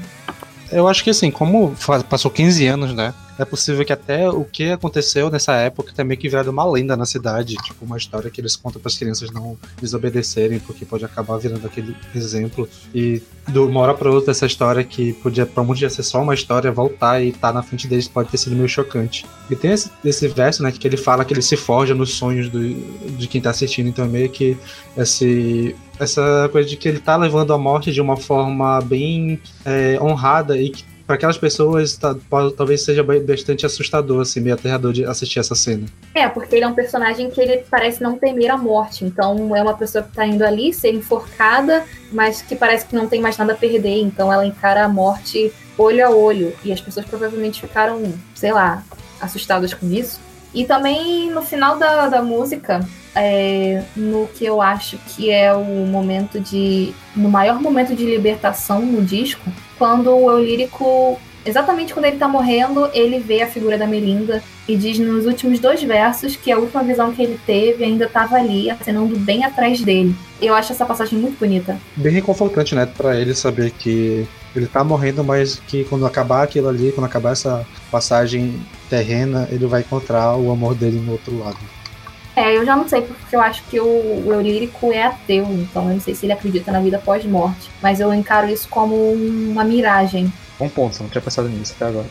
Speaker 5: Eu acho que assim, como passou 15 anos, né? é possível que até o que aconteceu nessa época também que virado uma lenda na cidade, tipo uma história que eles contam para as crianças não desobedecerem, porque pode acabar virando aquele exemplo. E de uma hora para outra essa história que podia para muitos ser só uma história voltar e estar tá na frente deles pode ter sido meio chocante. E tem esse, esse verso, né, que ele fala que ele se forja nos sonhos do, de quem tá assistindo, então é meio que esse essa coisa de que ele tá levando a morte de uma forma bem é, honrada e que para aquelas pessoas tá, talvez seja bastante assustador, assim, meio aterrador de assistir essa cena.
Speaker 3: É, porque ele é um personagem que ele parece não temer a morte. Então é uma pessoa que tá indo ali ser enforcada, mas que parece que não tem mais nada a perder. Então ela encara a morte olho a olho. E as pessoas provavelmente ficaram, sei lá, assustadas com isso. E também no final da, da música, é, no que eu acho que é o momento de. no maior momento de libertação no disco, quando o eu lírico. Exatamente quando ele tá morrendo, ele vê a figura da Melinda e diz nos últimos dois versos que a última visão que ele teve ainda estava ali, acenando bem atrás dele. Eu acho essa passagem muito bonita.
Speaker 5: Bem reconfortante, né, para ele saber que ele tá morrendo, mas que quando acabar aquilo ali, quando acabar essa passagem terrena, ele vai encontrar o amor dele no outro lado.
Speaker 3: É, eu já não sei, porque eu acho que o, o Eurírico é ateu, então eu não sei se ele acredita na vida pós-morte. Mas eu encaro isso como uma miragem.
Speaker 4: Bom ponto, não tinha pensado nisso até agora.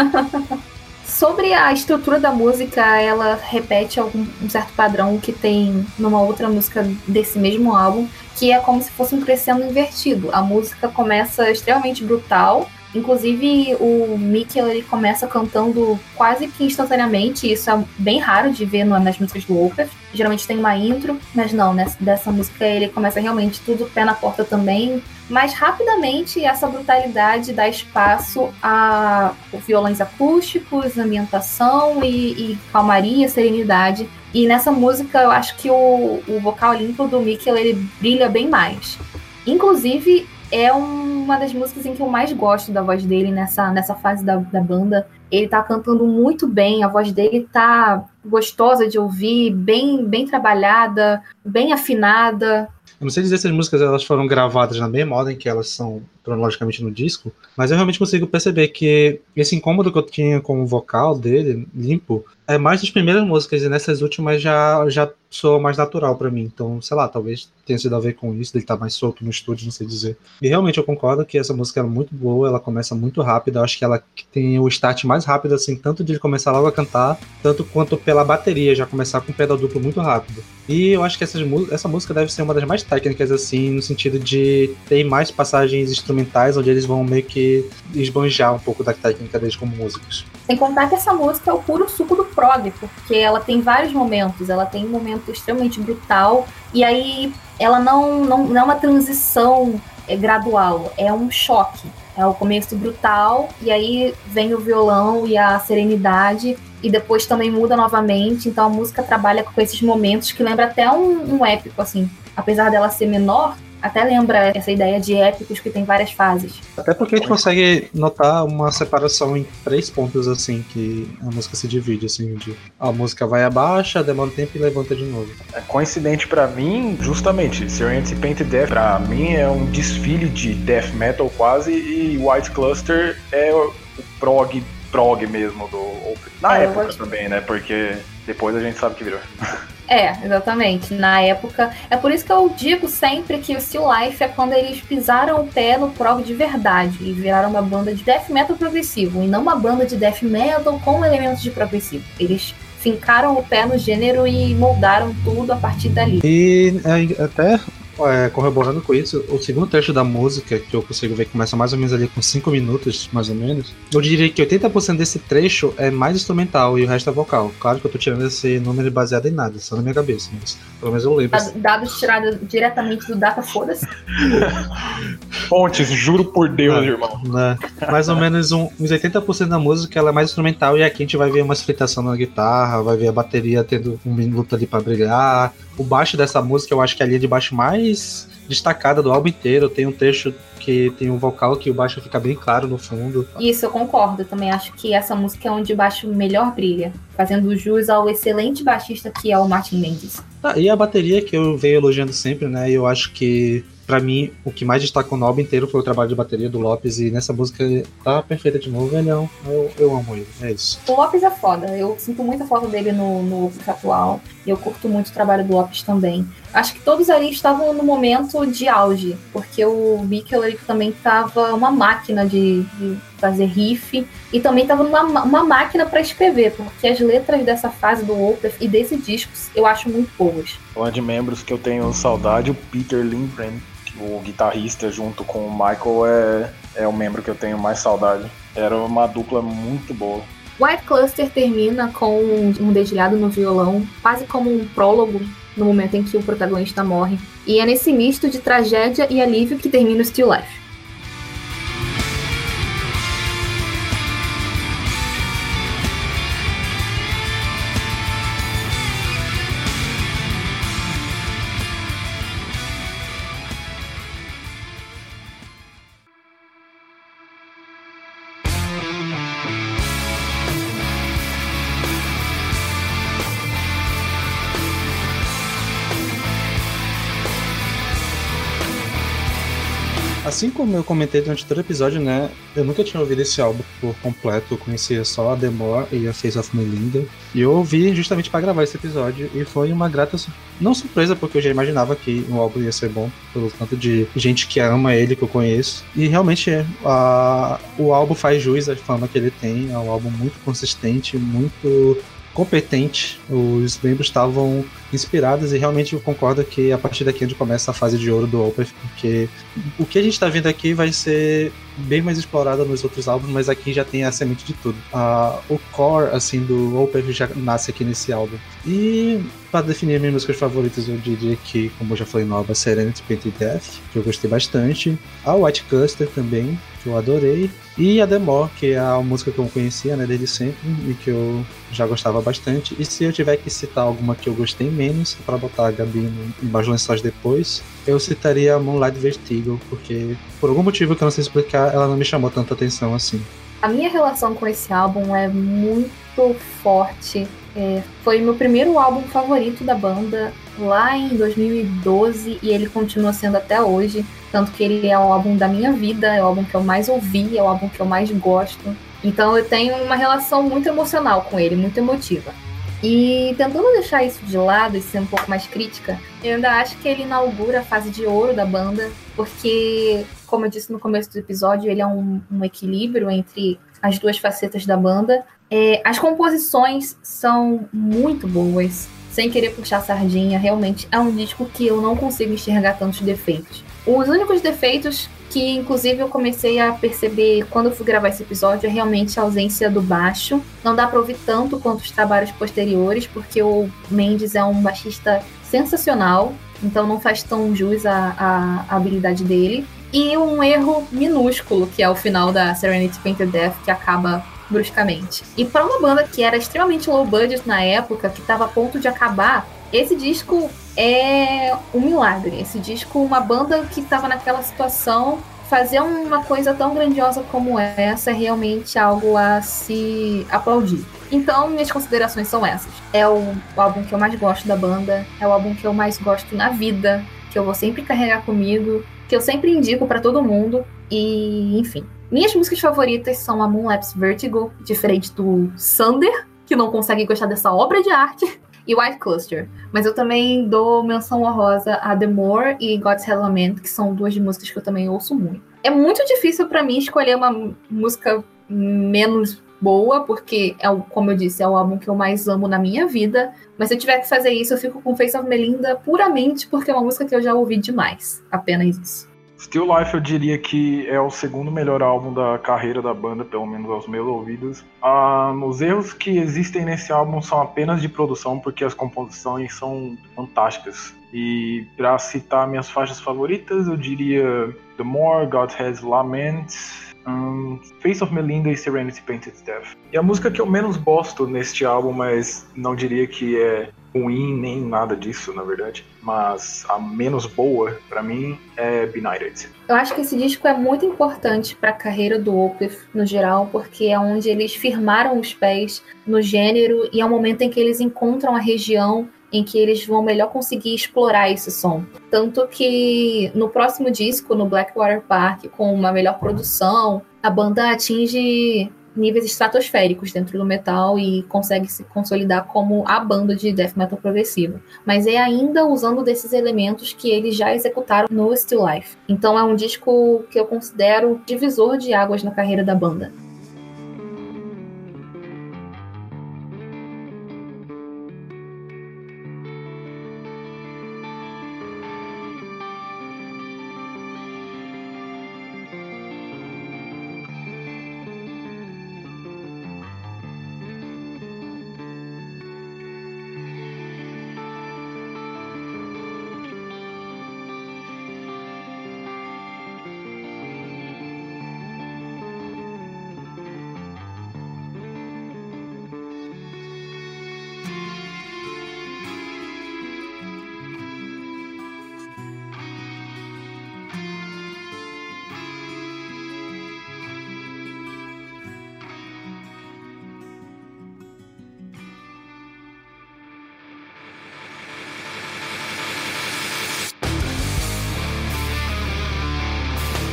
Speaker 3: Sobre a estrutura da música, ela repete algum, um certo padrão que tem numa outra música desse mesmo álbum, que é como se fosse um crescendo invertido. A música começa extremamente brutal, Inclusive, o Mickey ele começa cantando quase que instantaneamente. Isso é bem raro de ver nas músicas do Wolfert. Geralmente tem uma intro, mas não, nessa, dessa música ele começa realmente tudo pé na porta também. Mas rapidamente essa brutalidade dá espaço a violões acústicos, ambientação e, e calmaria, serenidade. E nessa música eu acho que o, o vocal limpo do Mickey ele brilha bem mais. Inclusive, é uma das músicas em que eu mais gosto da voz dele nessa, nessa fase da, da banda. Ele tá cantando muito bem, a voz dele tá gostosa de ouvir, bem, bem trabalhada, bem afinada.
Speaker 5: Eu não sei dizer se as músicas elas foram gravadas na mesma ordem que elas são cronologicamente no disco, mas eu realmente consigo perceber que esse incômodo que eu tinha com o vocal dele, limpo, é mais das primeiras músicas, e nessas últimas já, já soa mais natural para mim. Então, sei lá, talvez tenha sido a ver com isso, estar tá mais solto no estúdio, não sei dizer. E realmente eu concordo que essa música é muito boa, ela começa muito rápida, acho que ela tem o start mais rápido, assim, tanto de ele começar logo a cantar, tanto quanto pela bateria, já começar com o pedal duplo muito rápido. E eu acho que essas, essa música deve ser uma das mais técnicas, assim, no sentido de ter mais passagens instrumentais, onde eles vão meio que esbanjar um pouco da técnica deles como músicos.
Speaker 3: Sem contar que essa música é o puro suco do prog, porque ela tem vários momentos. Ela tem um momento extremamente brutal, e aí ela não, não, não é uma transição é, gradual, é um choque. É o começo brutal, e aí vem o violão e a serenidade, e depois também muda novamente. Então a música trabalha com esses momentos que lembra até um, um épico, assim. Apesar dela ser menor, até lembra essa ideia de épicos que tem várias fases.
Speaker 5: Até porque a gente consegue notar uma separação em três pontos, assim, que a música se divide, assim, de a música vai abaixo, demora um tempo e levanta de novo.
Speaker 4: É coincidente para mim, justamente, Serenity Painted Death, pra mim é um desfile de death metal quase, e White Cluster é o prog, prog mesmo do Na é, época também, né, porque depois a gente sabe que virou.
Speaker 3: É, exatamente. Na época. É por isso que eu digo sempre que o Still Life é quando eles pisaram o pé no prog de verdade e viraram uma banda de death metal progressivo, e não uma banda de death metal com elementos de progressivo. Eles fincaram o pé no gênero e moldaram tudo a partir dali.
Speaker 5: E é, até é, corroborando com isso, o segundo trecho da música, que eu consigo ver que começa mais ou menos ali com 5 minutos, mais ou menos, eu diria que 80% desse trecho é mais instrumental e o resto é vocal. Claro que eu tô tirando esse número baseado em nada, só na minha cabeça, mas pelo menos eu lembro.
Speaker 3: Dados tirados diretamente do Data Foda-se.
Speaker 4: Fontes, juro por Deus, é, irmão.
Speaker 5: Né? Mais ou menos um, uns 80% da música ela é mais instrumental e aqui a gente vai ver uma fritação na guitarra, vai ver a bateria tendo um minuto ali para brilhar. O baixo dessa música eu acho que é a linha de baixo mais destacada do álbum inteiro. Tem um trecho que tem um vocal que o baixo fica bem claro no fundo.
Speaker 3: Isso, eu concordo. também acho que essa música é onde o baixo melhor brilha, fazendo jus ao excelente baixista que é o Martin Mendes.
Speaker 5: Ah, e a bateria que eu venho elogiando sempre, né? Eu acho que para mim, o que mais destacou no álbum inteiro foi o trabalho de bateria do Lopes, e nessa música tá perfeita de novo, velhão. Eu, eu amo ele, é isso.
Speaker 3: O Lopes é foda, eu sinto muita falta dele no, no atual, e eu curto muito o trabalho do Lopes também. Acho que todos ali estavam no momento de auge, porque o Mikkel também tava uma máquina de, de fazer riff e também tava numa uma máquina para escrever, porque as letras dessa fase do Opeth e desse disco eu acho muito boas.
Speaker 4: Um de membros que eu tenho saudade, o Peter Lindgren, o guitarrista junto com o Michael é, é o membro que eu tenho mais saudade. Era uma dupla muito boa.
Speaker 3: White Cluster termina com um dedilhado no violão, quase como um prólogo no momento em que o protagonista morre. E é nesse misto de tragédia e alívio que termina o Still Life.
Speaker 5: Assim como eu comentei durante todo o episódio, né? Eu nunca tinha ouvido esse álbum por completo. Eu conhecia só a Demore e a Face of Melinda. E eu ouvi justamente para gravar esse episódio. E foi uma grata, não surpresa, porque eu já imaginava que o álbum ia ser bom, pelo tanto de gente que ama ele, que eu conheço. E realmente. A, o álbum faz jus à fama que ele tem. É um álbum muito consistente, muito competente. Os membros estavam inspirados e realmente eu concordo que a partir daqui é onde começa a fase de ouro do Opeth, porque o que a gente está vendo aqui vai ser bem mais explorado nos outros álbuns, mas aqui já tem a semente de tudo. O core assim do Opeth já nasce aqui nesse álbum. E para definir minhas músicas favoritas, eu diria que, como eu já falei, nova Serenity Painted Death, que eu gostei bastante. A White Custer também, que eu adorei. E a Demore, que é a música que eu conhecia né, desde sempre e que eu já gostava bastante. E se eu tiver que citar alguma que eu gostei menos, para botar a Gabi embaixo lençóis depois, eu citaria a Moonlight Vertigo, porque por algum motivo que eu não sei explicar, ela não me chamou tanta atenção assim.
Speaker 3: A minha relação com esse álbum é muito forte. É, foi meu primeiro álbum favorito da banda lá em 2012 e ele continua sendo até hoje. Tanto que ele é o álbum da minha vida, é o álbum que eu mais ouvi, é o álbum que eu mais gosto. Então eu tenho uma relação muito emocional com ele, muito emotiva. E tentando deixar isso de lado e ser um pouco mais crítica, eu ainda acho que ele inaugura a fase de ouro da banda, porque, como eu disse no começo do episódio, ele é um, um equilíbrio entre as duas facetas da banda. É, as composições são muito boas, sem querer puxar sardinha, realmente é um disco que eu não consigo enxergar tantos defeitos. Os únicos defeitos que, inclusive, eu comecei a perceber quando eu fui gravar esse episódio é realmente a ausência do baixo. Não dá para ouvir tanto quanto os trabalhos posteriores, porque o Mendes é um baixista sensacional, então não faz tão jus à habilidade dele. E um erro minúsculo, que é o final da Serenity Painted Death, que acaba bruscamente. E para uma banda que era extremamente low budget na época, que estava a ponto de acabar, esse disco é um milagre. Esse disco, uma banda que estava naquela situação, fazer uma coisa tão grandiosa como essa é realmente algo a se aplaudir. Então, minhas considerações são essas. É o álbum que eu mais gosto da banda, é o álbum que eu mais gosto na vida, que eu vou sempre carregar comigo, que eu sempre indico para todo mundo e, enfim. Minhas músicas favoritas são a Moonlapse Vertigo, diferente do Sander, que não consegue gostar dessa obra de arte e White Cluster. Mas eu também dou menção honrosa a The More e God's Lament, que são duas músicas que eu também ouço muito. É muito difícil para mim escolher uma música menos boa, porque é como eu disse, é o álbum que eu mais amo na minha vida. Mas se eu tiver que fazer isso, eu fico com Face of Melinda puramente porque é uma música que eu já ouvi demais. Apenas isso.
Speaker 4: Still Life eu diria que é o segundo melhor álbum da carreira da banda, pelo menos aos meus ouvidos. Ah, os erros que existem nesse álbum são apenas de produção, porque as composições são fantásticas. E para citar minhas faixas favoritas, eu diria The More, God Has Laments, um, Face of Melinda e Serenity Painted Death. E a música que eu menos gosto neste álbum, mas não diria que é ruim nem nada disso, na verdade, mas a menos boa para mim é Benighted.
Speaker 3: Eu acho que esse disco é muito importante para a carreira do Opeth no geral, porque é onde eles firmaram os pés no gênero e é o momento em que eles encontram a região em que eles vão melhor conseguir explorar esse som. Tanto que no próximo disco, no Blackwater Park, com uma melhor produção, a banda atinge níveis estratosféricos dentro do metal e consegue se consolidar como a banda de death metal progressivo. Mas é ainda usando desses elementos que eles já executaram no Still Life. Então é um disco que eu considero divisor de águas na carreira da banda.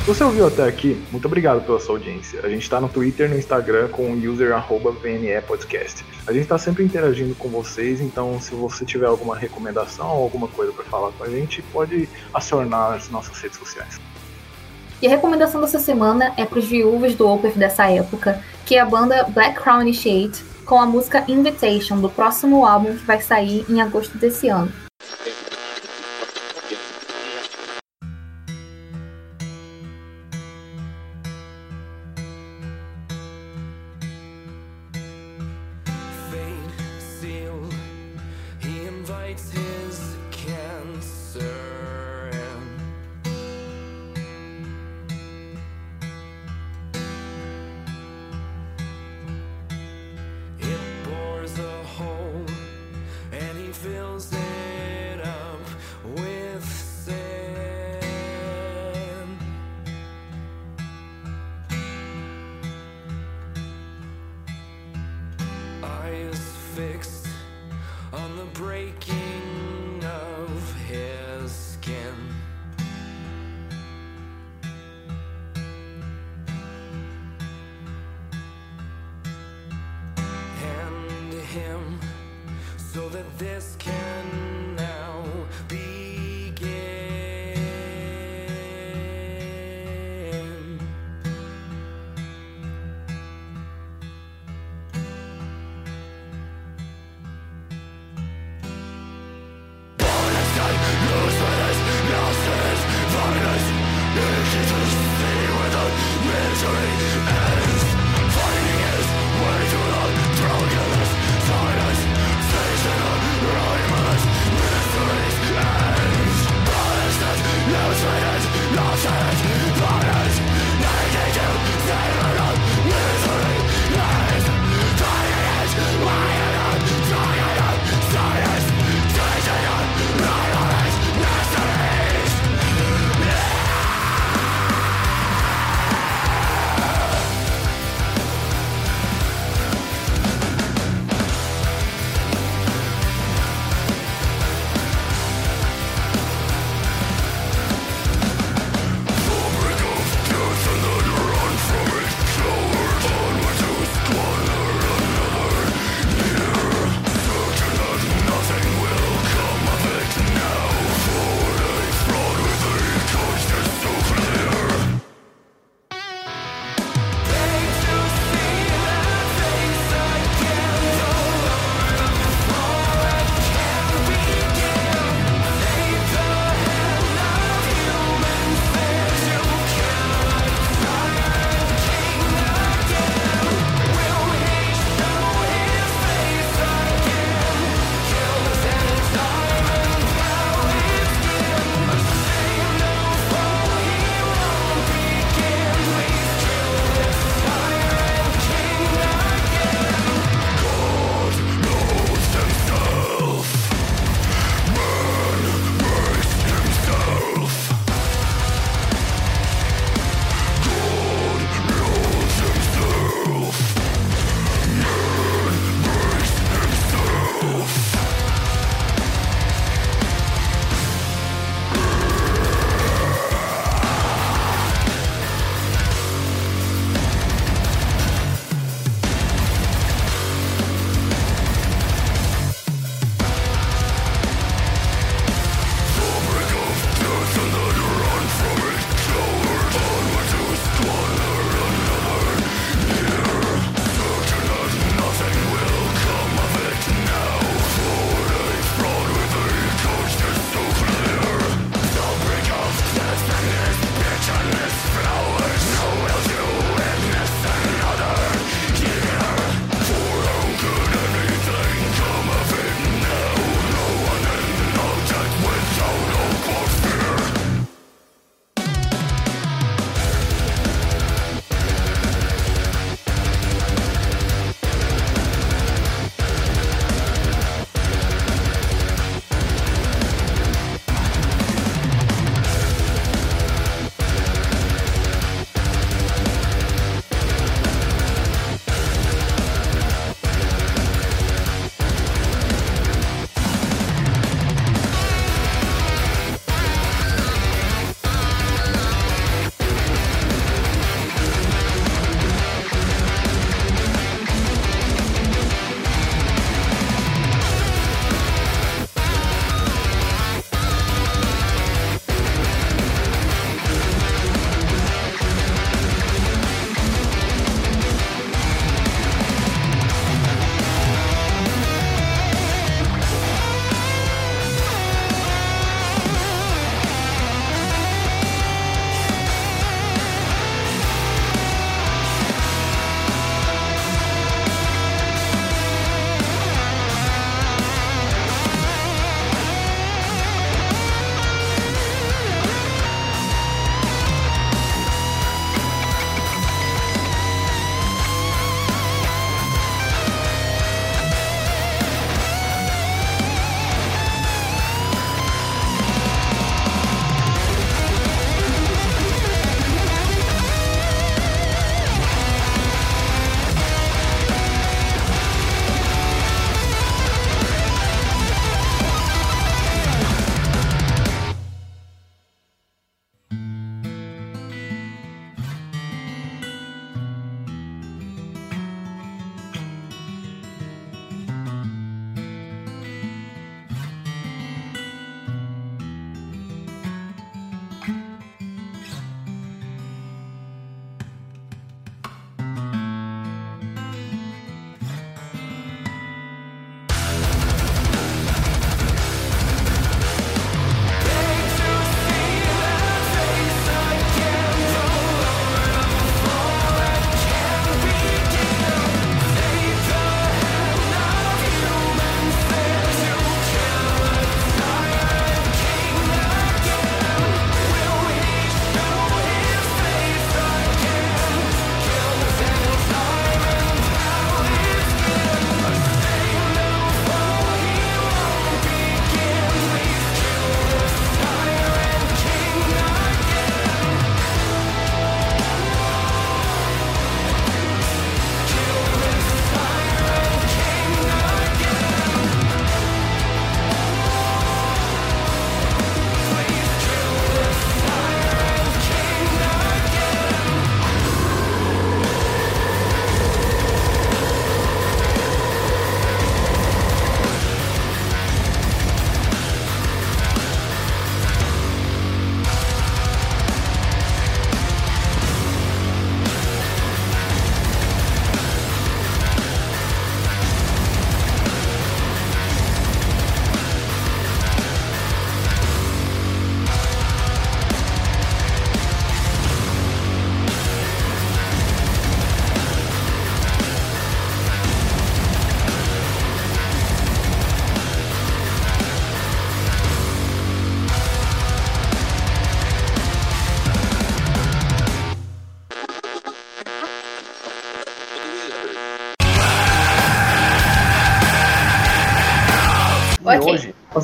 Speaker 4: Você ouviu até aqui, muito obrigado pela sua audiência. A gente está no Twitter e no Instagram com o user. A gente está sempre interagindo com vocês, então se você tiver alguma recomendação ou alguma coisa para falar com a gente, pode acionar as nossas redes sociais.
Speaker 3: E a recomendação dessa semana é para os viúvos do Opeth dessa época, que é a banda Black Crown Initiate, com a música Invitation, do próximo álbum que vai sair em agosto desse ano.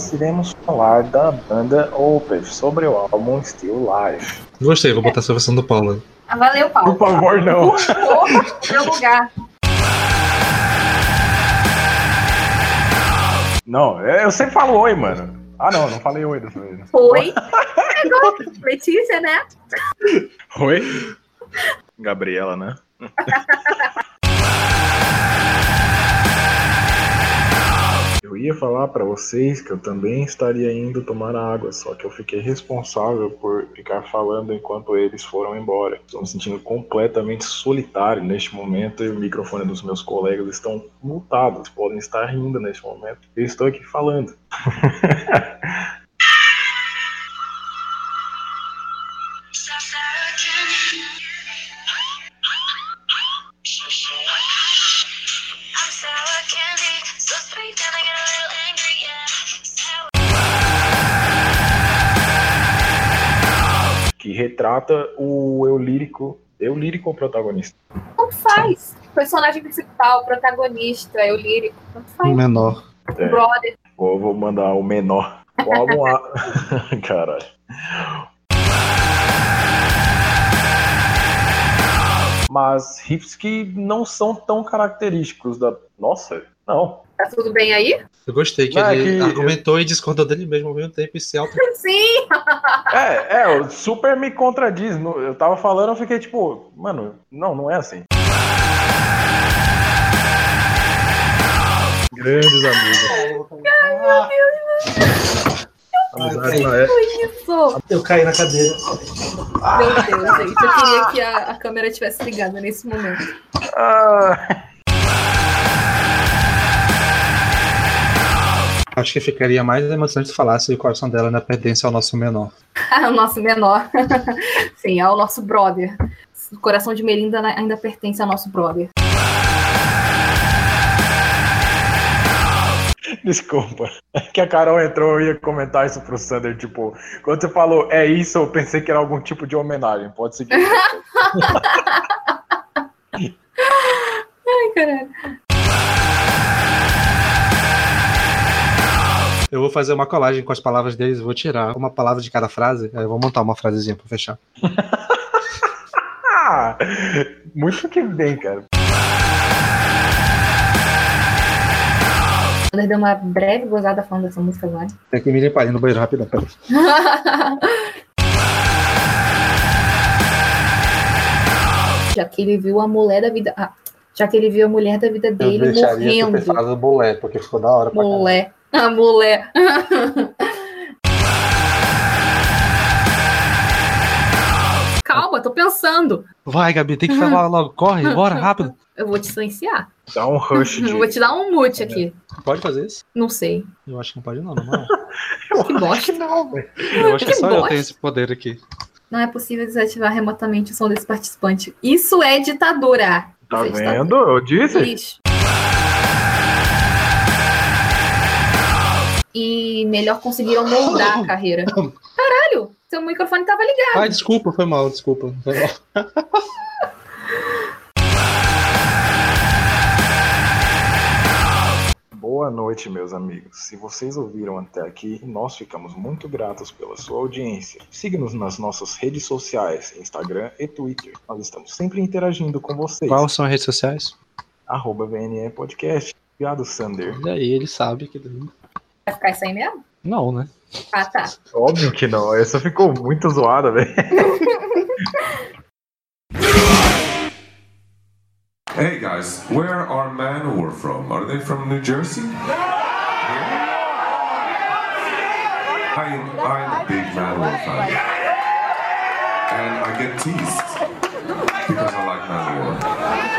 Speaker 4: Nós iremos falar da banda Opeth sobre o álbum Still Life.
Speaker 5: Gostei, vou botar essa versão do Paulo. aí.
Speaker 3: Ah, valeu, Paulo.
Speaker 4: Por favor, não.
Speaker 3: Porra, meu lugar.
Speaker 4: Não, eu sempre falo oi, mano. Ah, não, não falei oi dessa vez.
Speaker 3: Oi. É Letícia, né?
Speaker 4: Oi? Gabriela, né? Eu ia falar pra vocês que eu também estaria indo tomar água, só que eu fiquei responsável por ficar falando enquanto eles foram embora. Estou me sentindo completamente solitário neste momento e o microfone dos meus colegas estão multados, podem estar rindo neste momento. Eu estou aqui falando. Que retrata o eu lírico. Eu lírico ou protagonista?
Speaker 3: Tanto faz. Personagem principal, protagonista, eu lírico. Tanto faz.
Speaker 5: Menor.
Speaker 4: É.
Speaker 3: Brother.
Speaker 4: Vou, vou mandar o menor. O álbum A. Caralho. Mas riffs que não são tão característicos da. Nossa, não.
Speaker 3: Tá tudo bem aí?
Speaker 5: Eu gostei que
Speaker 4: Não, é
Speaker 5: ele
Speaker 4: que-
Speaker 5: argumentou e discordou dele mesmo ao mesmo tempo e se auto.
Speaker 3: Sim.
Speaker 4: É, é, o super me contradiz. Eu tava falando, eu fiquei tipo, mano, não, não é assim. Grandes amigos. Amizade na época.
Speaker 3: Isso.
Speaker 5: Eu caí na cadeira.
Speaker 3: Meu Deus, gente. Eu queria que a, a câmera tivesse ligada nesse momento.
Speaker 4: Ah,
Speaker 5: Acho que ficaria mais emocionante se falasse se o coração dela ainda pertence ao nosso menor.
Speaker 3: o nosso menor. Sim, é o nosso brother. O coração de Melinda ainda pertence ao nosso brother.
Speaker 4: Desculpa. É que a Carol entrou e ia comentar isso pro Sander, tipo, quando você falou é isso, eu pensei que era algum tipo de homenagem. Pode seguir.
Speaker 3: Ai, caralho.
Speaker 5: Eu vou fazer uma colagem com as palavras deles, vou tirar uma palavra de cada frase, aí eu vou montar uma frasezinha pra fechar.
Speaker 4: muito que bem, cara.
Speaker 3: Quando deu uma breve gozada falando dessa música agora.
Speaker 5: Tem que me limpar ali no banheiro rapidão, peraí.
Speaker 3: já que ele viu a mulher da vida. ah, já que ele viu a mulher da vida dele morrendo.
Speaker 5: do bolé, porque ficou da hora pra
Speaker 3: Mulher. A mulher. Calma, tô pensando.
Speaker 5: Vai, Gabi, tem que falar logo. Corre, bora, rápido.
Speaker 3: Eu vou te silenciar.
Speaker 4: Dá um rush de.
Speaker 3: Eu vou te dar um mute aqui.
Speaker 5: Pode fazer isso?
Speaker 3: Não sei.
Speaker 5: Eu acho que não pode não, não. não.
Speaker 3: Que bosta.
Speaker 4: não, velho.
Speaker 5: Eu acho que
Speaker 3: Que
Speaker 5: só eu
Speaker 3: bosta.
Speaker 5: tenho esse poder aqui.
Speaker 3: Não é possível desativar remotamente o som desse participante. Isso é ditadura.
Speaker 4: Tá
Speaker 3: Isso é ditadura.
Speaker 4: vendo? Eu disse.
Speaker 3: Lixo. E melhor conseguiram moldar a carreira. Caralho, seu microfone tava ligado.
Speaker 5: Ai, desculpa, foi mal, desculpa. Foi mal.
Speaker 4: Boa noite, meus amigos. Se vocês ouviram até aqui, nós ficamos muito gratos pela sua audiência. Siga-nos nas nossas redes sociais, Instagram e Twitter. Nós estamos sempre interagindo com vocês.
Speaker 5: Quais são as redes sociais?
Speaker 4: Arroba VNE Podcast. Obrigado, Sander.
Speaker 5: E aí, ele sabe que.
Speaker 3: Vai ficar isso aí mesmo?
Speaker 5: Não, né?
Speaker 3: Ah, tá.
Speaker 4: Óbvio que não. Essa ficou muito zoada, velho.
Speaker 6: Hey guys, where are Manowar from? Are they from New Jersey? Yeah? I'm, I'm a big Manowar fan. And I get teased